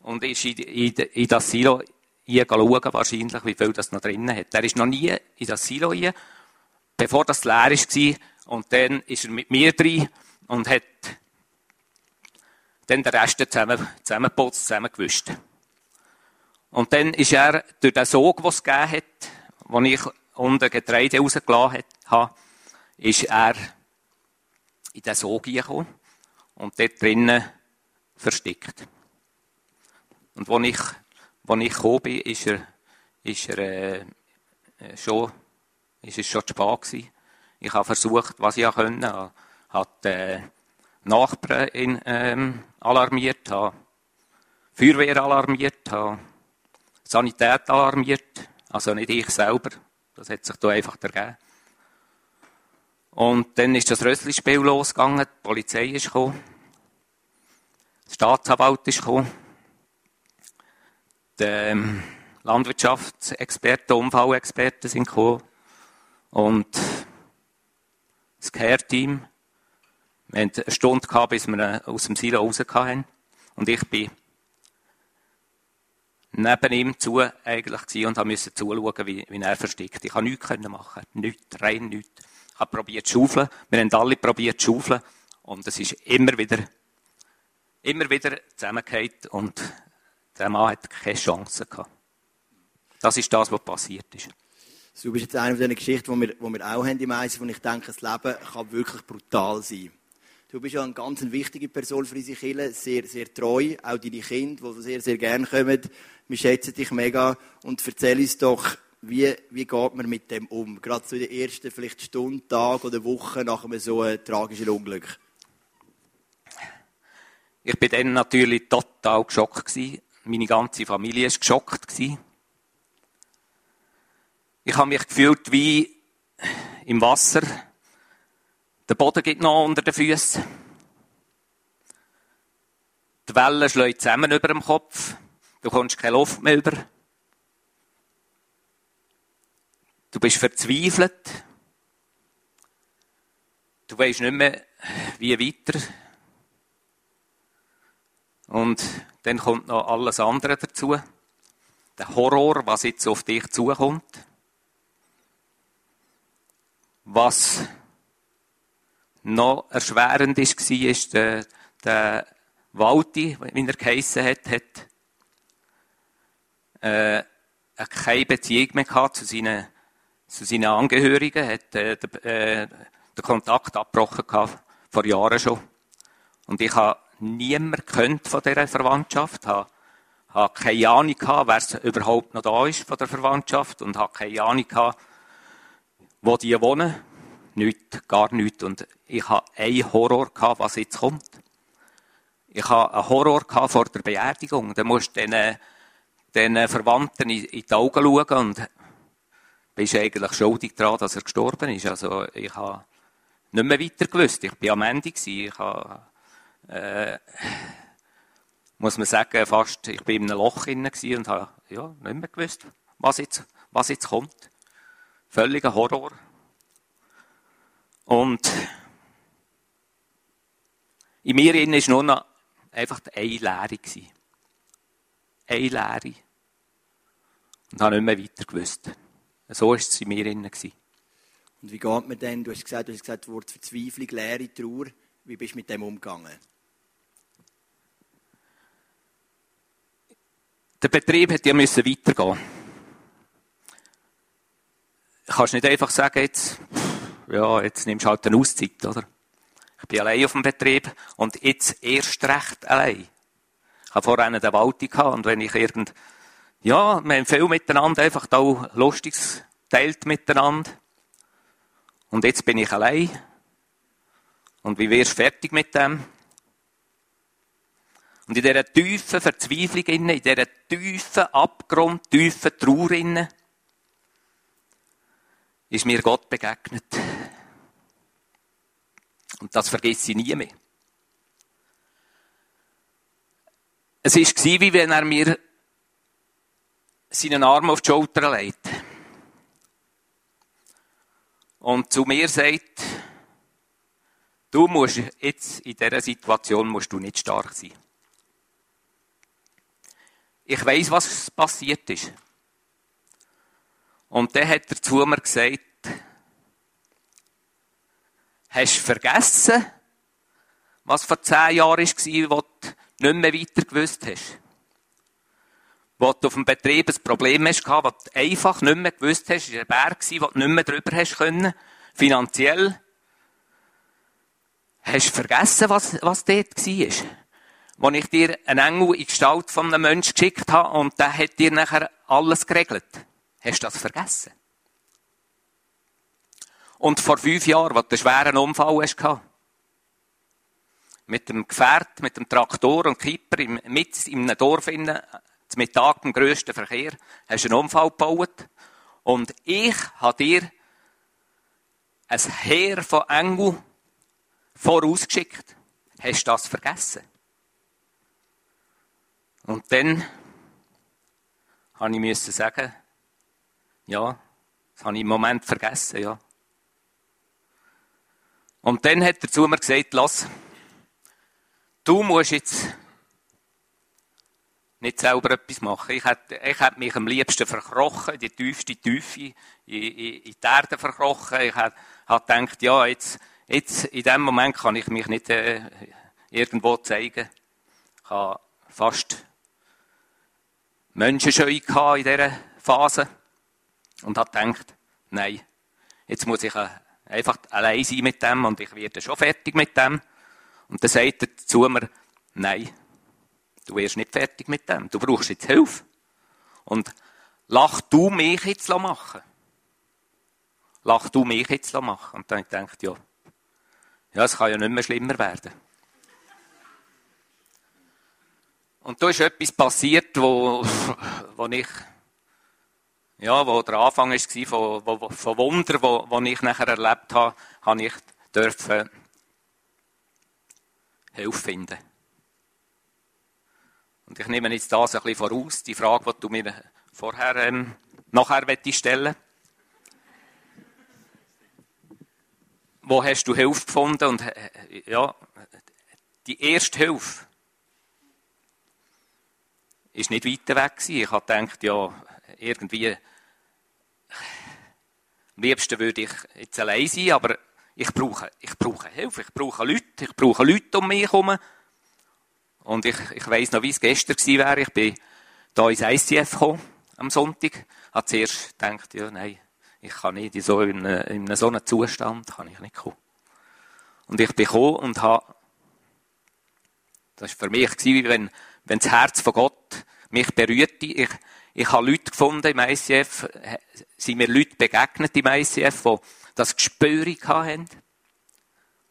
Speaker 2: und ist in, in, in das Silo schauen, wahrscheinlich, wie viel das noch drinnen hat. Er ist noch nie in das Silo rein, bevor das leer war, und dann ist er mit mir drin und hat dann den Rest zusammen, zusammengeputzt, zusammengewischt. Und dann ist er durch den Sog, den es gegeben hat, wo ich unter Getreide rausgelassen habe, ist er in den Sog gekommen und dort drinnen versteckt. Und als ich, als ich gekommen bin, ist er, ist er äh, schon, ist es schon zu spät gewesen. Ich habe versucht, was ich konnte, habe äh, Nachbarn ähm, alarmiert, habe Feuerwehr alarmiert, habe Sanität alarmiert, also nicht ich selber. Das hat sich da einfach ergeben. Und dann ist das Rösslispiel losgegangen, die Polizei ist gekommen, der Staatsanwalt ist gekommen, die ähm, Landwirtschaftsexperten, Unfallexperten sind gekommen und das Care-Team. Wir hatten eine Stunde bis wir aus dem Silo raus hatten. Und ich bin neben ihm zu eigentlich und musste zuschauen, wie, wie er versteckt. Ich konnte nichts machen. Nichts, rein nichts. Ich habe probiert zu schaufeln. Wir haben alle probiert zu schaufeln. Und es ist immer wieder, immer wieder zusammengefallen und der Mann hat keine Chance gehabt. Das ist das, was passiert ist.
Speaker 1: Du bist jetzt eine von diesen Geschichten, die wir, die wir auch haben im Eisen, wo ich denke, das Leben kann wirklich brutal sein. Du bist ja eine ganz wichtige Person für unsere Kirche, sehr, sehr treu. Auch deine Kinder, die sehr, sehr gerne kommen. Wir schätzen dich mega. Und erzähl uns doch, wie, wie geht man mit dem um? Gerade zu den ersten vielleicht Stunden, Tagen oder Wochen nach einem so einem tragischen Unglück.
Speaker 2: Ich bin dann natürlich total geschockt gewesen. Meine ganze Familie war geschockt gewesen. Ich habe mich gefühlt wie im Wasser der Boden geht noch unter den Füßen. Die Wellen schlagen zusammen über dem Kopf. Du kommst keine Luft mehr über. Du bist verzweifelt. Du weißt nicht mehr, wie weiter. Und dann kommt noch alles andere dazu. Der Horror, was jetzt auf dich zukommt. Was noch erschwerend war, ist der, der Walti, wie er geheissen hat, hat äh, keine Beziehung mehr gehabt zu seinen, zu seinen Angehörigen, hat äh, den, äh, den Kontakt abgebrochen gehabt, vor Jahren schon. Und ich habe niemand kennt von dieser Verwandtschaft, habe, habe keine Ahnung wer überhaupt noch da ist von der Verwandtschaft und habe keine Ahnung wo die wohnen. Nicht, gar nichts. Und ich habe einen Horror gehabt, was jetzt kommt. Ich habe einen Horror gehabt vor der Beerdigung. Da musst du den, den Verwandten in, die Augen schauen und bist eigentlich schuldig daran, dass er gestorben ist. Also, ich habe nicht mehr weiter gewusst. Ich war am Ende. Ich habe, äh, muss man sagen, fast, ich bin in einem Loch und habe, ja, nicht mehr gewusst, was jetzt, was jetzt kommt. Völliger Horror. Und in mir innen war nur noch einfach eine Lehre. Eine Lehre. Und habe nicht mehr weiter gewusst. So war es in mir innen.
Speaker 1: Und wie geht man denn? Du hast gesagt, du hast gesagt, das Wort Verzweiflung, Leere, Trauer. Wie bist du mit dem umgegangen?
Speaker 2: Der Betrieb hätte ja müssen weitergehen. Du kannst nicht einfach sagen, jetzt, ja, jetzt nimmst du halt eine Auszeit, oder? Ich bin allein auf dem Betrieb und jetzt erst recht allein. Ich habe vorher einen Wald gehabt und wenn ich irgend, ja, wir haben viel miteinander, einfach da Lustiges teilt miteinander. Und jetzt bin ich allein. Und wie wirst du fertig mit dem? Und in dieser tiefen Verzweiflung, in dieser tiefen Abgrund, tiefen Trauer, ist mir Gott begegnet. Und das vergesse ich nie mehr. Es war wie wenn er mir seinen Arm auf die Schulter legt. Und zu mir sagt, du musst jetzt in dieser Situation musst du nicht stark sein. Ich weiß, was passiert ist. Und dann hat er zu mir gesagt, hast du vergessen, was vor zehn Jahren war, wo du nicht mehr weiter gewusst hast? Wo du auf dem Betrieb ein Problem hast, wo du einfach nicht mehr gewusst hast, war ein Berg, wo du nicht mehr drüber hast können, finanziell. Hast du vergessen, was, was dort war? Wo ich dir einen Engel in Gestalt von einem Menschen geschickt habe und der hat dir nachher alles geregelt. Hast du das vergessen? Und vor fünf Jahren, als du einen schweren Unfall hast, mit dem Gefährt, mit dem Traktor und Kipper, mit in einem Dorf innen, zum Mittag im grössten Verkehr, hast du einen Unfall gebaut. Und ich habe dir ein Heer von Engel vorausgeschickt. Hast du das vergessen? Und dann habe ich sagen, ja, das habe ich im Moment vergessen, ja. Und dann hat er zu mir gesagt, lass, du musst jetzt nicht selber etwas machen. Ich hätte, ich mich am liebsten verkrochen, in die tiefste Tiefe, in, in, in die Erde verkrochen. Ich hätte gedacht, ja, jetzt, jetzt, in dem Moment kann ich mich nicht äh, irgendwo zeigen. Ich habe fast Menschenscheu in dieser Phase und habe gedacht, nein, jetzt muss ich äh, einfach allein sein mit dem und ich werde schon fertig mit dem. Und dann sagt er zu mir, nein, du wirst nicht fertig mit dem, du brauchst jetzt Hilfe. Und lach du mich jetzt machen. Lach du mich jetzt machen. Und dann gedacht, ja, ja, es kann ja nicht mehr schlimmer werden. Und da ist etwas passiert, wo, wo ich ja, wo der Anfang war von, von Wunder, wo, wo ich nachher erlebt habe, habe ich dürfen Hilfe finden. Und ich nehme jetzt das ein bisschen voraus, die Frage, die du mir vorher, ähm, nachher stellen Wo hast du Hilfe gefunden? Und, äh, ja, die erste Hilfe ist nicht weiter weg gewesen. Ich habe gedacht, ja, irgendwie, am liebsten würde ich jetzt allein sein, aber ich brauche, ich brauche Hilfe, ich brauche Leute, ich brauche Leute um mich herum. Und ich, ich weiss noch, wie es gestern wäre. Ich bin da ins ICF gekommen, am Sonntag. Habe zuerst gedacht, ja, nein, ich kann nicht in so, in, in so einem Zustand, kann ich nicht kommen. Und ich bin gekommen und habe, das war für mich, gewesen, wenn, wenn das Herz von Gott mich berührte. Ich, ich habe Leute gefunden im ICF, sind mir Leute begegnet im ICF, die das Gespür hatten,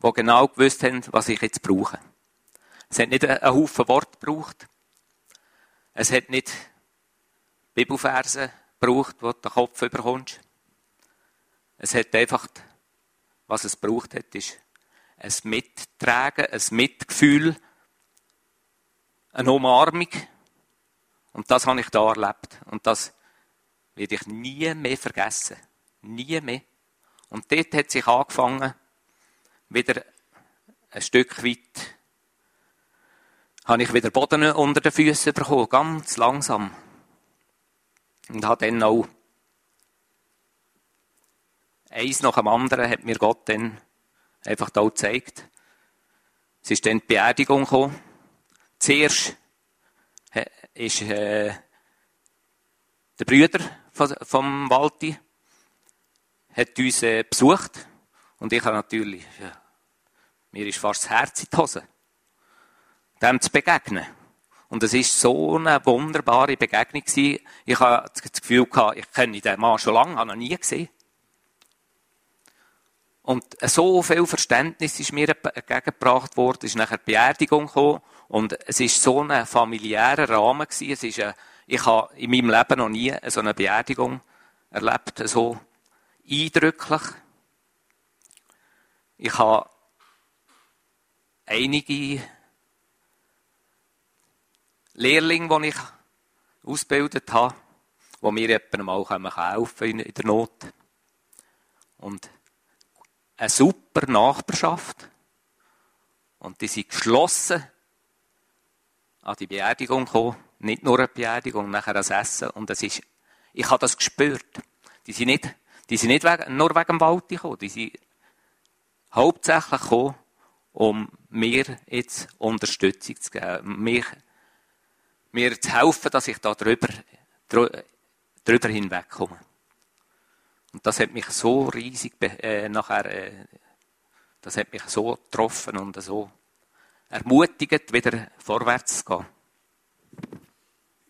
Speaker 2: die genau gewusst haben, was ich jetzt brauche. Es hat nicht einen Haufen Wort gebraucht. Es hat nicht Bibelverse gebraucht, wo du den Kopf überkommst. Es hat einfach, was es braucht hat, ist ein Mittragen, ein Mitgefühl, eine Umarmung. Und das habe ich da erlebt. Und das werde ich nie mehr vergessen. Nie mehr. Und dort hat sich angefangen, wieder ein Stück weit, habe ich wieder Boden unter den Füßen bekommen, ganz langsam. Und habe dann auch eins nach dem anderen hat mir Gott dann einfach da gezeigt. Es ist dann die Beerdigung gekommen. Zuerst ist äh, der Brüder vom Walti hat uns äh, besucht und ich habe natürlich, ja, mir ist fast das Herz in die Hose, dem zu begegnen. Und es ist so eine wunderbare Begegnung gewesen. Ich habe das Gefühl gehabt, ich kenne den Mann schon lange, habe ihn nie gesehen. Und so viel Verständnis ist mir entgegengebracht worden, ist nachher die Beerdigung gekommen und es ist so ein familiärer Rahmen gewesen. Es ist eine, ich habe in meinem Leben noch nie so eine Beerdigung erlebt, so eindrücklich. Ich habe einige Lehrlinge, die ich ausgebildet habe, die mir jemandem mal helfen in der Not. Und eine super Nachbarschaft. Und die sind geschlossen an die Beerdigung gekommen. Nicht nur eine Beerdigung, nachher das Essen. Und es ist, ich habe das gespürt. Die sind nicht die sind nicht wegen, nur wegen dem Wald gekommen, die sind hauptsächlich gekommen, um mir jetzt Unterstützung zu geben, mich, mir zu helfen, dass ich da drüber, drüber hinwegkomme. Und das hat mich so riesig äh, nachher, äh, das hat mich so getroffen und so ermutigt, wieder vorwärts zu gehen.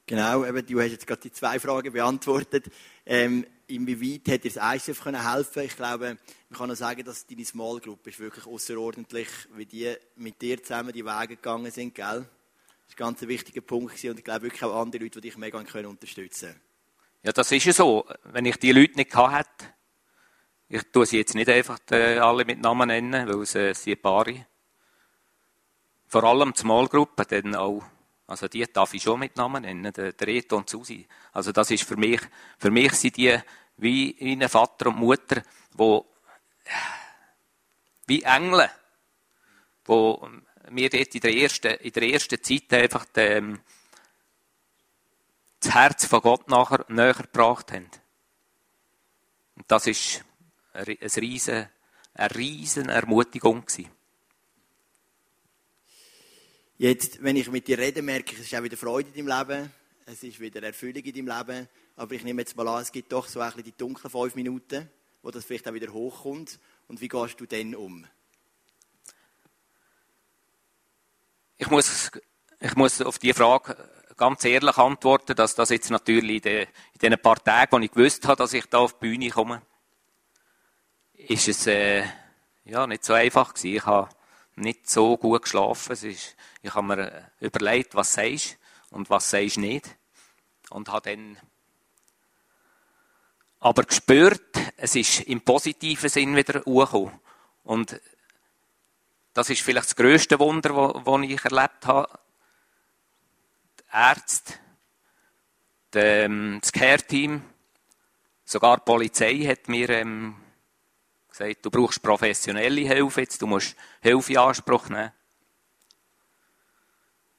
Speaker 1: Genau, eben, du hast jetzt gerade die zwei Fragen beantwortet. Ähm, inwieweit hat dir das ICF können helfen Ich glaube, man kann auch sagen, dass deine Small Group ist wirklich außerordentlich, wie die mit dir zusammen die Wege gegangen sind, gell? Das war ein ganz wichtiger Punkt und ich glaube wirklich auch andere Leute, die dich mega können unterstützen
Speaker 2: Ja, das ist ja so. Wenn ich die Leute nicht gehabt hätte, ich tue sie jetzt nicht einfach äh, alle mit Namen nennen, weil es sind Paare. Vor allem die Small Group, dann auch also die darf ich schon mit Namen nennen, der, der Reto und Susi. Also das ist für mich, für mich sind die wie ein Vater und Mutter, wo wie Engel, wo mir dort in der ersten, in der ersten Zeit einfach dem, das Herz von Gott nachher näher gebracht haben. Und das ist eine riesen, eine riesen Ermutigung gewesen.
Speaker 1: Jetzt, wenn ich mit dir rede, merke ich, es ist auch wieder Freude in deinem Leben, es ist wieder Erfüllung in deinem Leben. Aber ich nehme jetzt mal an, es gibt doch so ein bisschen die dunklen fünf Minuten, wo das vielleicht auch wieder hochkommt. Und wie gehst du denn um?
Speaker 2: Ich muss, ich muss auf die Frage ganz ehrlich antworten, dass das jetzt natürlich in, den, paar Tagen, wo ich gewusst habe, dass ich da auf die Bühne komme, ist es äh, ja, nicht so einfach gewesen. Ich habe nicht so gut geschlafen. Es ist, ich habe mir überlegt, was sagst und was sagst nicht. Und habe dann aber gespürt, es ist im positiven Sinn wieder hochgekommen. Und das ist vielleicht das grösste Wunder, das ich erlebt habe. Die Ärzte, das Care-Team, sogar die Polizei hat mir ähm, gesagt, du brauchst professionelle Hilfe jetzt, du musst Hilfe in Anspruch nehmen.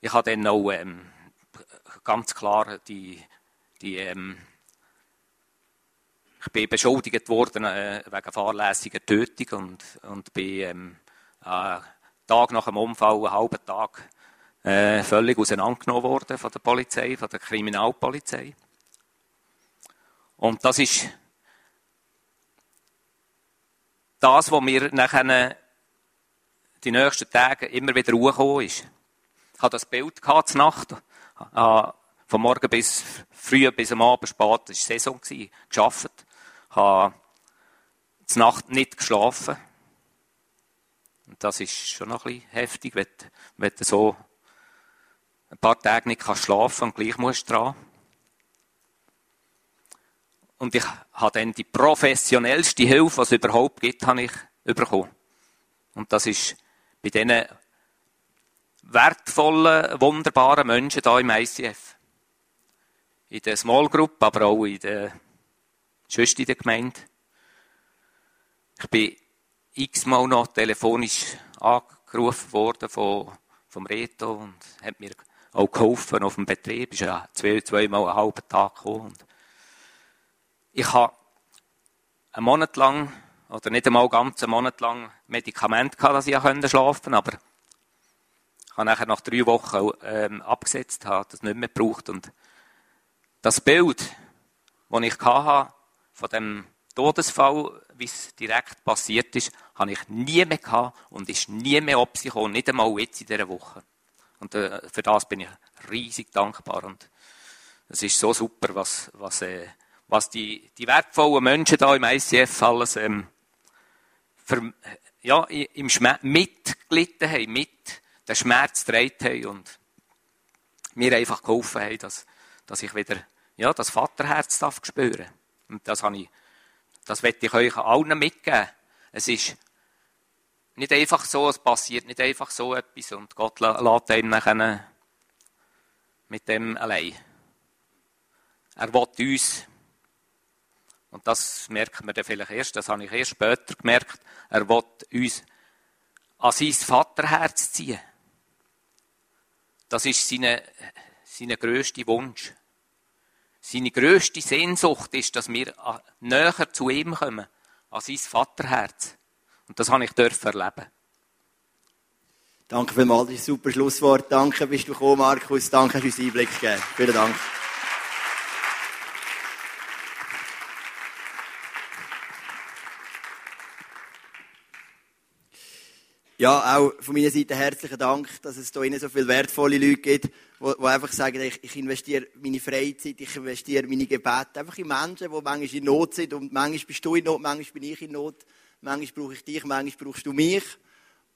Speaker 2: Ich habe dann auch ähm, ganz klar die, die ähm, ich bin beschuldigt worden äh, wegen fahrlässiger Tötung und, und bin ähm, äh, Tag nach dem Unfall, einen halben Tag, äh, völlig auseinandergenommen worden von der Polizei, von der Kriminalpolizei. Und das ist das, was mir nachher die nächsten Tage immer wieder hochgekommen ist. Ich hatte das Bild gehabt, Nacht, äh, von morgen bis früh bis am Abend spät, das war Saison, gearbeitet habe die Nacht nicht geschlafen. Und das ist schon noch ein bisschen heftig, wenn, wenn du so ein paar Tage nicht kannst schlafen und gleich musst dran. Und ich habe dann die professionellste Hilfe, was es überhaupt gibt, habe ich bekommen. Und das ist bei diesen wertvollen, wunderbaren Menschen hier im ICF. In der Small Group, aber auch in der sonst in der Gemeinde. Ich bin x-mal noch telefonisch angerufen worden von, vom Reto und hat mir auch geholfen auf dem Betrieb. Ist ja zwei, zweimal einen halben Tag gekommen. Und ich habe einen Monat lang, oder nicht einmal ganz einen Monat lang Medikament gehabt, dass ich schlafen konnte, aber ich habe nachher nach drei Wochen ähm, abgesetzt, habe das nicht mehr gebraucht. Und das Bild, das ich hatte, von dem Todesfall, wie es direkt passiert ist, habe ich nie mehr gehabt und ist nie mehr ab sich gekommen, nicht einmal jetzt in dieser Woche. Und äh, für das bin ich riesig dankbar. Und es ist so super, was, was, äh, was die, die wertvollen Menschen da im ICF alles ähm, für, ja, im Schmerz mitgelitten haben, mit den Schmerz getragen haben und mir einfach geholfen haben, dass, dass ich wieder ja, das Vaterherz darf spüren und das habe ich, das werde ich euch allen mitgeben. Es ist nicht einfach so, es passiert nicht einfach so etwas und Gott lässt einen mit dem allein. Er will uns, und das merkt man dann vielleicht erst, das habe ich erst später gemerkt, er will uns an sein Vaterherz ziehen. Das ist sein, sein grösster Wunsch. Seine grösste Sehnsucht ist, dass wir näher zu ihm kommen, an sein Vaterherz. Und das habe ich erleben.
Speaker 1: Danke vielmals, das ist super Schlusswort. Danke, bist du gekommen, Markus. Danke, hast du uns Einblick gegeben. Vielen Dank. Ja, auch von meiner Seite herzlichen Dank, dass es hier so viele wertvolle Leute gibt, die, einfach sagen, ich, ich, investiere meine Freizeit, ich investiere meine Gebete einfach in Menschen, die manchmal in Not sind und manchmal bist du in Not, manchmal bin ich in Not, manchmal brauche ich dich, manchmal brauchst du mich.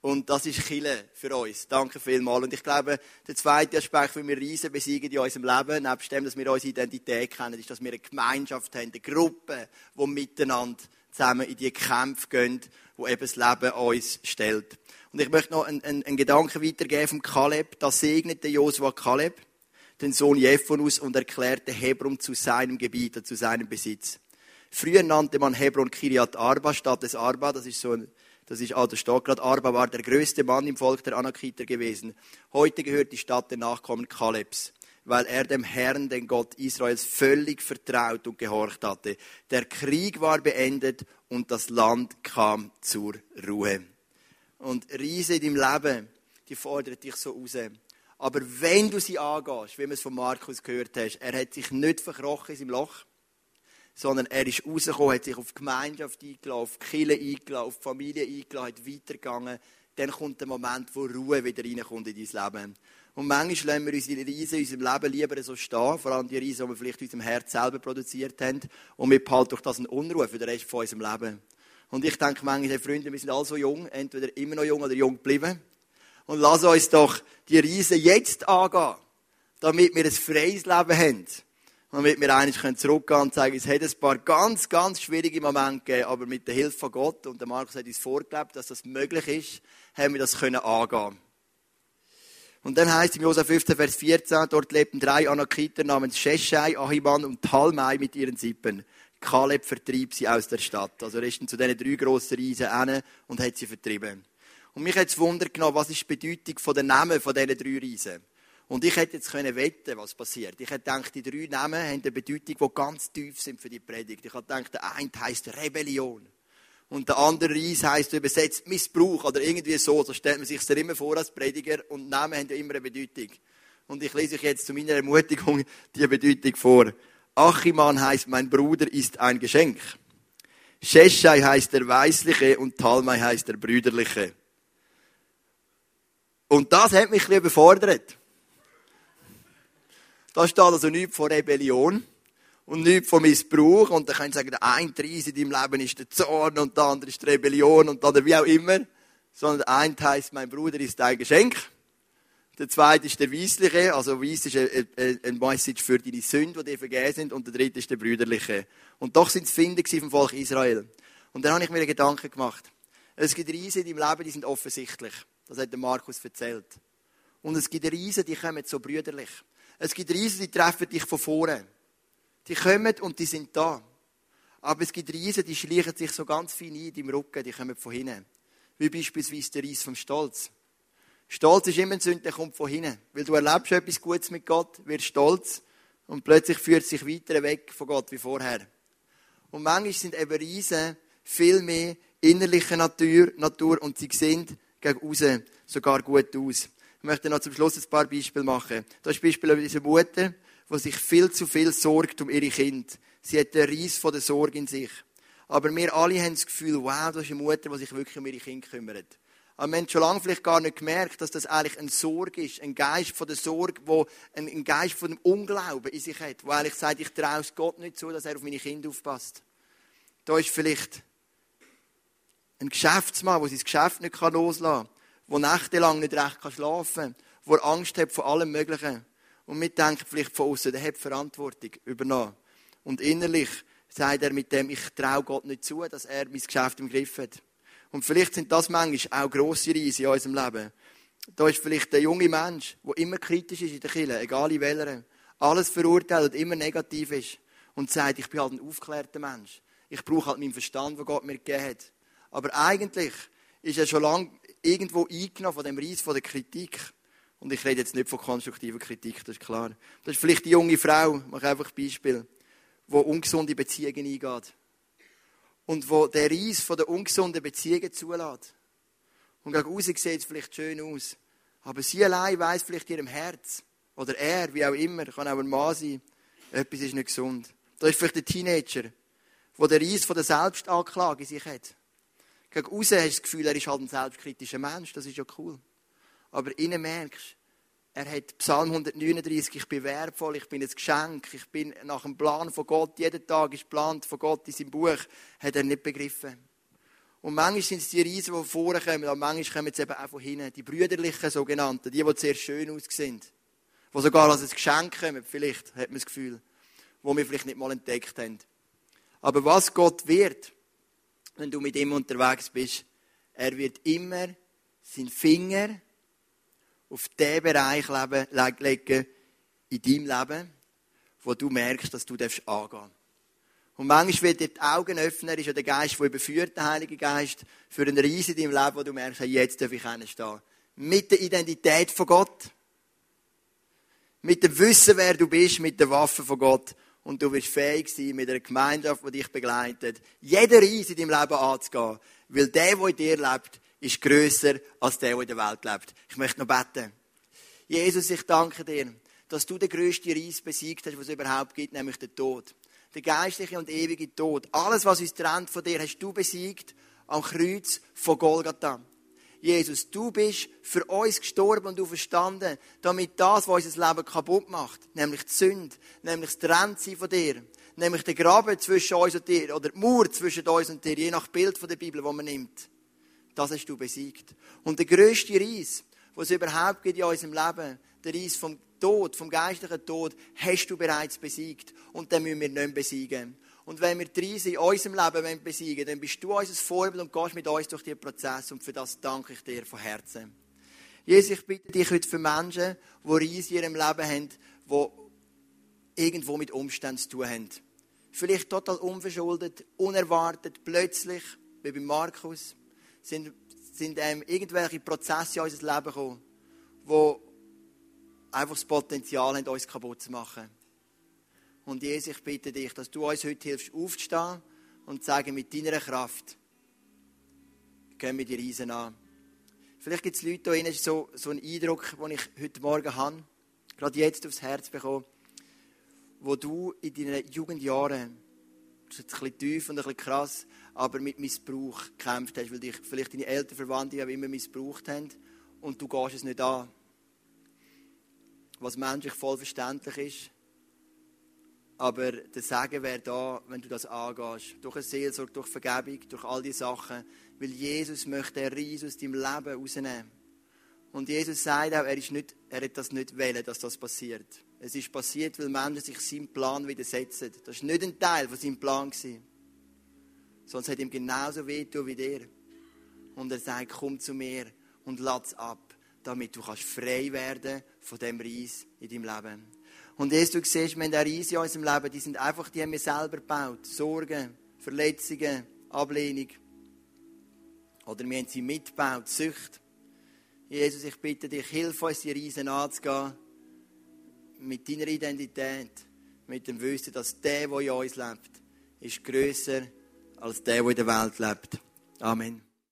Speaker 1: Und das ist Chile für uns. Danke vielmals. Und ich glaube, der zweite Aspekt, wie wir Riesen besiegen in unserem Leben, nebst dem, dass wir unsere Identität kennen, ist, dass wir eine Gemeinschaft haben, eine Gruppe, die miteinander zusammen in die Kämpfe gehen, wo eben das Leben uns stellt. Und ich möchte noch einen, einen, einen Gedanken weitergeben vom Kaleb. Da segnete Josua Kaleb, den Sohn Jephanus, und erklärte Hebron zu seinem Gebiet, zu seinem Besitz. Früher nannte man Hebron Kiriat Arba, Stadt des Arba. Das ist so ein, das ist, ah, da steht gerade, Arba war der größte Mann im Volk der Anakiter gewesen. Heute gehört die Stadt den Nachkommen Kalebs weil er dem Herrn, den Gott Israels, völlig vertraut und gehorcht hatte. Der Krieg war beendet und das Land kam zur Ruhe. Und Riese in deinem Leben, die fordert dich so raus. Aber wenn du sie angehst, wie wir es von Markus gehört hast, er hat sich nicht verkrochen in seinem Loch, sondern er ist rausgekommen, hat sich auf die Gemeinschaft eingeladen, auf die Kirche eingeladen, auf die Familie eingeladen, hat weitergegangen. Dann kommt der Moment, wo Ruhe wieder reinkommt in dein Leben. Und manchmal lassen wir unsere Riesen in unserem Leben lieber so stehen, vor allem die Riesen, die wir vielleicht in unserem Herz selber produziert haben. Und wir behalten durch das einen Unruhe für den Rest von unserem Leben. Und ich denke manchmal, hey Freunde, wir sind alle so jung, entweder immer noch jung oder jung geblieben. Und lass uns doch die Riesen jetzt angehen, damit wir ein freies Leben haben. Damit wir eigentlich zurückgehen und sagen, es hat ein paar ganz, ganz schwierige Momente gegeben, aber mit der Hilfe von Gott, und der Markus hat uns vorgelebt, dass das möglich ist, haben wir das können angehen und dann heißt im Josef 15, Vers 14, dort lebten drei Anakiter namens Sheshai, Ahiman und Talmai mit ihren Sippen. Kaleb vertrieb sie aus der Stadt. Also er ist zu diesen drei grossen Riesen hin und hat sie vertrieben. Und mich hat es Wunder genommen, was ist die Bedeutung der Namen von diesen drei Riesen. Und ich hätte jetzt können wetten, was passiert. Ich hätte gedacht, die drei Namen haben eine Bedeutung, die ganz tief sind für die Predigt. Ich hätte gedacht, der eine heisst Rebellion. Und der andere Reis heisst übersetzt Missbrauch oder irgendwie so. So stellt man sich das immer vor als Prediger. Und Namen haben ja immer eine Bedeutung. Und ich lese euch jetzt zu meiner Ermutigung die Bedeutung vor. Achiman heißt, mein Bruder ist ein Geschenk. Sheshai heißt der Weisliche und Talmai heißt der Brüderliche. Und das hat mich ein bisschen überfordert. Da steht also nichts von Rebellion und nichts von Missbrauch. Und dann können sie sagen, der eine Preis in deinem Leben ist der Zorn und der andere ist die Rebellion und der wie auch immer. Sondern der eine heisst, mein Bruder ist ein Geschenk. Der zweite ist der Weisliche, also Weiss ist ein, Message für deine Sünden, die dir vergeben sind. Und der dritte ist der Brüderliche. Und doch sind es Finden vom Volk Israel. Und dann habe ich mir einen Gedanken gemacht. Es gibt Riesen in deinem Leben, die sind offensichtlich. Das hat der Markus erzählt. Und es gibt Riesen, die kommen so brüderlich. Es gibt Riesen, die treffen dich von vorne. Die kommen und die sind da. Aber es gibt Riesen, die schleichen sich so ganz fein ein in deinem Rücken, die kommen von hinten. Wie beispielsweise der Ries vom Stolz. Stolz ist immer ein Sünde, der kommt von hinten. Weil du erlebst etwas Gutes mit Gott, wirst stolz und plötzlich führt sich weiter weg von Gott wie vorher. Und manchmal sind eben Riesen viel mehr innerliche Natur, Natur und sie sehen gegen außen sogar gut aus. Ich möchte noch zum Schluss ein paar Beispiele machen. Das ist Beispiel über diese Mutter, die sich viel zu viel sorgt um ihre Kind. Sie hat den Reis von der Sorge in sich. Aber wir alle haben das Gefühl, wow, das ist eine Mutter, die sich wirklich um ihre Kinder kümmert. Aber wir haben schon lange vielleicht gar nicht gemerkt, dass das eigentlich ein Sorge ist, ein Geist von der Sorge, wo ein Geist von dem Unglauben in sich hat, wo eigentlich sagt, ich traue es Gott nicht zu, dass er auf meine Kinder aufpasst. Da ist vielleicht ein Geschäftsmann, der sein Geschäft nicht loslassen kann, der nächtelang nicht recht schlafen kann, der Angst hat vor allem Möglichen. Und wir denken vielleicht von außen, der hat Verantwortung übernommen. Und innerlich sagt er mit dem, ich traue Gott nicht zu, dass er mein Geschäft im Griff hat. Und vielleicht sind das manchmal auch grosse Reisen in unserem Leben. Da ist vielleicht der junge Mensch, der immer kritisch ist in der Kirche, egal in welcher, alles verurteilt, immer negativ ist und sagt, ich bin halt ein aufgeklärter Mensch. Ich brauche halt meinen Verstand, den Gott mir gegeben hat. Aber eigentlich ist er schon lange irgendwo eingenommen von dem Reis von der Kritik. Und ich rede jetzt nicht von konstruktiver Kritik, das ist klar. Das ist vielleicht die junge Frau, ich mache einfach ein Beispiel, die ungesunde Beziehungen eingeht und wo der Reis von der ungesunden Beziehungen zulässt. Und gegen außen sieht es vielleicht schön aus. Aber sie allein weiß vielleicht in ihrem Herz, oder er, wie auch immer, kann auch ein Mann sein, etwas ist nicht gesund. Da ist vielleicht ein Teenager, der den Reis von der Selbstanklage in sich hat. Gegen außen hast du das Gefühl, er ist halt ein selbstkritischer Mensch, das ist ja cool. Aber innen merkst er hat Psalm 139, ich bin wertvoll, ich bin ein Geschenk, ich bin nach dem Plan von Gott, jeden Tag ist geplant von Gott in seinem Buch, hat er nicht begriffen. Und manchmal sind es die Riesen, die vorne kommen, aber manchmal kommen sie eben auch von hinten, die brüderlichen sogenannten, die, die sehr schön aussehen, die sogar als ein Geschenk kommen, vielleicht, hat man das Gefühl, wo wir vielleicht nicht mal entdeckt haben. Aber was Gott wird, wenn du mit ihm unterwegs bist, er wird immer seinen Finger auf den Bereich legen in deinem Leben, wo du merkst, dass du angehen darfst. Und manchmal wird dir die Augen öffnen, ist ja der Geist, der überführt, der Heilige Geist, für einen Riesen in deinem Leben, wo du merkst, jetzt darf ich stehen. Mit der Identität von Gott. Mit dem Wissen, wer du bist, mit der Waffe von Gott. Und du wirst fähig sein, mit einer Gemeinschaft, die dich begleitet, jeden Riesen in deinem Leben anzugehen. Weil der, der in dir lebt, ist grösser als der, der in der Welt lebt. Ich möchte noch beten. Jesus, ich danke dir, dass du den grössten Reis besiegt hast, was es überhaupt gibt, nämlich den Tod. Der geistliche und ewige Tod. Alles, was uns trennt von dir, hast du besiegt am Kreuz von Golgatha. Jesus, du bist für uns gestorben und du verstanden, damit das, was unser Leben kaputt macht, nämlich die Sünde, nämlich das Trennsein von dir, nämlich der Graben zwischen uns und dir, oder die Mauer zwischen uns und dir, je nach Bild von der Bibel, wo man nimmt, das hast du besiegt. Und der grösste Reis, was es überhaupt gibt in unserem Leben, der Reis vom Tod, vom geistlichen Tod, hast du bereits besiegt. Und den müssen wir nicht besiegen. Und wenn wir die Reise in unserem Leben besiegen wollen, dann bist du unser Vorbild und gehst mit uns durch diesen Prozess. Und für das danke ich dir von Herzen. Jesus, ich bitte dich heute für Menschen, die Reise in ihrem Leben haben, die irgendwo mit Umständen zu tun haben. Vielleicht total unverschuldet, unerwartet, plötzlich, wie bei Markus sind, sind ähm, irgendwelche Prozesse in unser Leben gekommen, wo einfach das Potenzial haben, uns kaputt zu machen. Und Jesus, ich bitte dich, dass du uns heute hilfst, aufzustehen und zu sagen, mit deiner Kraft gehen wir die Riesen an. Vielleicht gibt es Leute drinnen, so, so einen Eindruck, den ich heute Morgen habe, gerade jetzt aufs Herz bekommen, wo du in deinen Jugendjahren, das ist jetzt ein bisschen tief und ein bisschen krass, aber mit Missbrauch gekämpft hast, weil dich vielleicht deine Eltern, Verwandte immer missbraucht haben und du gehst es nicht an. Was menschlich voll verständlich ist. Aber der Segen wäre da, wenn du das angehst. Durch eine Seelsorge, durch Vergebung, durch all diese Sachen. Weil Jesus möchte den Reis aus deinem Leben rausnehmen. Und Jesus sagt auch, er, ist nicht, er hat das nicht wollen, dass das passiert. Es ist passiert, weil Menschen sich seinem Plan widersetzen. Das war nicht ein Teil von seinem Plan. Sonst hat ihm genauso wehtun wie dir. Und er sagt, komm zu mir und lass ab, damit du kannst frei werden von dem Reis in deinem Leben. Und jetzt du siehst, wir haben Reise in unserem Leben, die sind einfach, die haben wir selber gebaut. Sorgen, Verletzungen, Ablehnung. Oder wir haben sie mitgebaut, Sucht. Jesus, ich bitte dich, hilf uns, die Reisen anzugehen. Mit deiner Identität. Mit dem Wissen, dass der, der in uns lebt, ist grösser als der, der in der Welt lebt. Amen.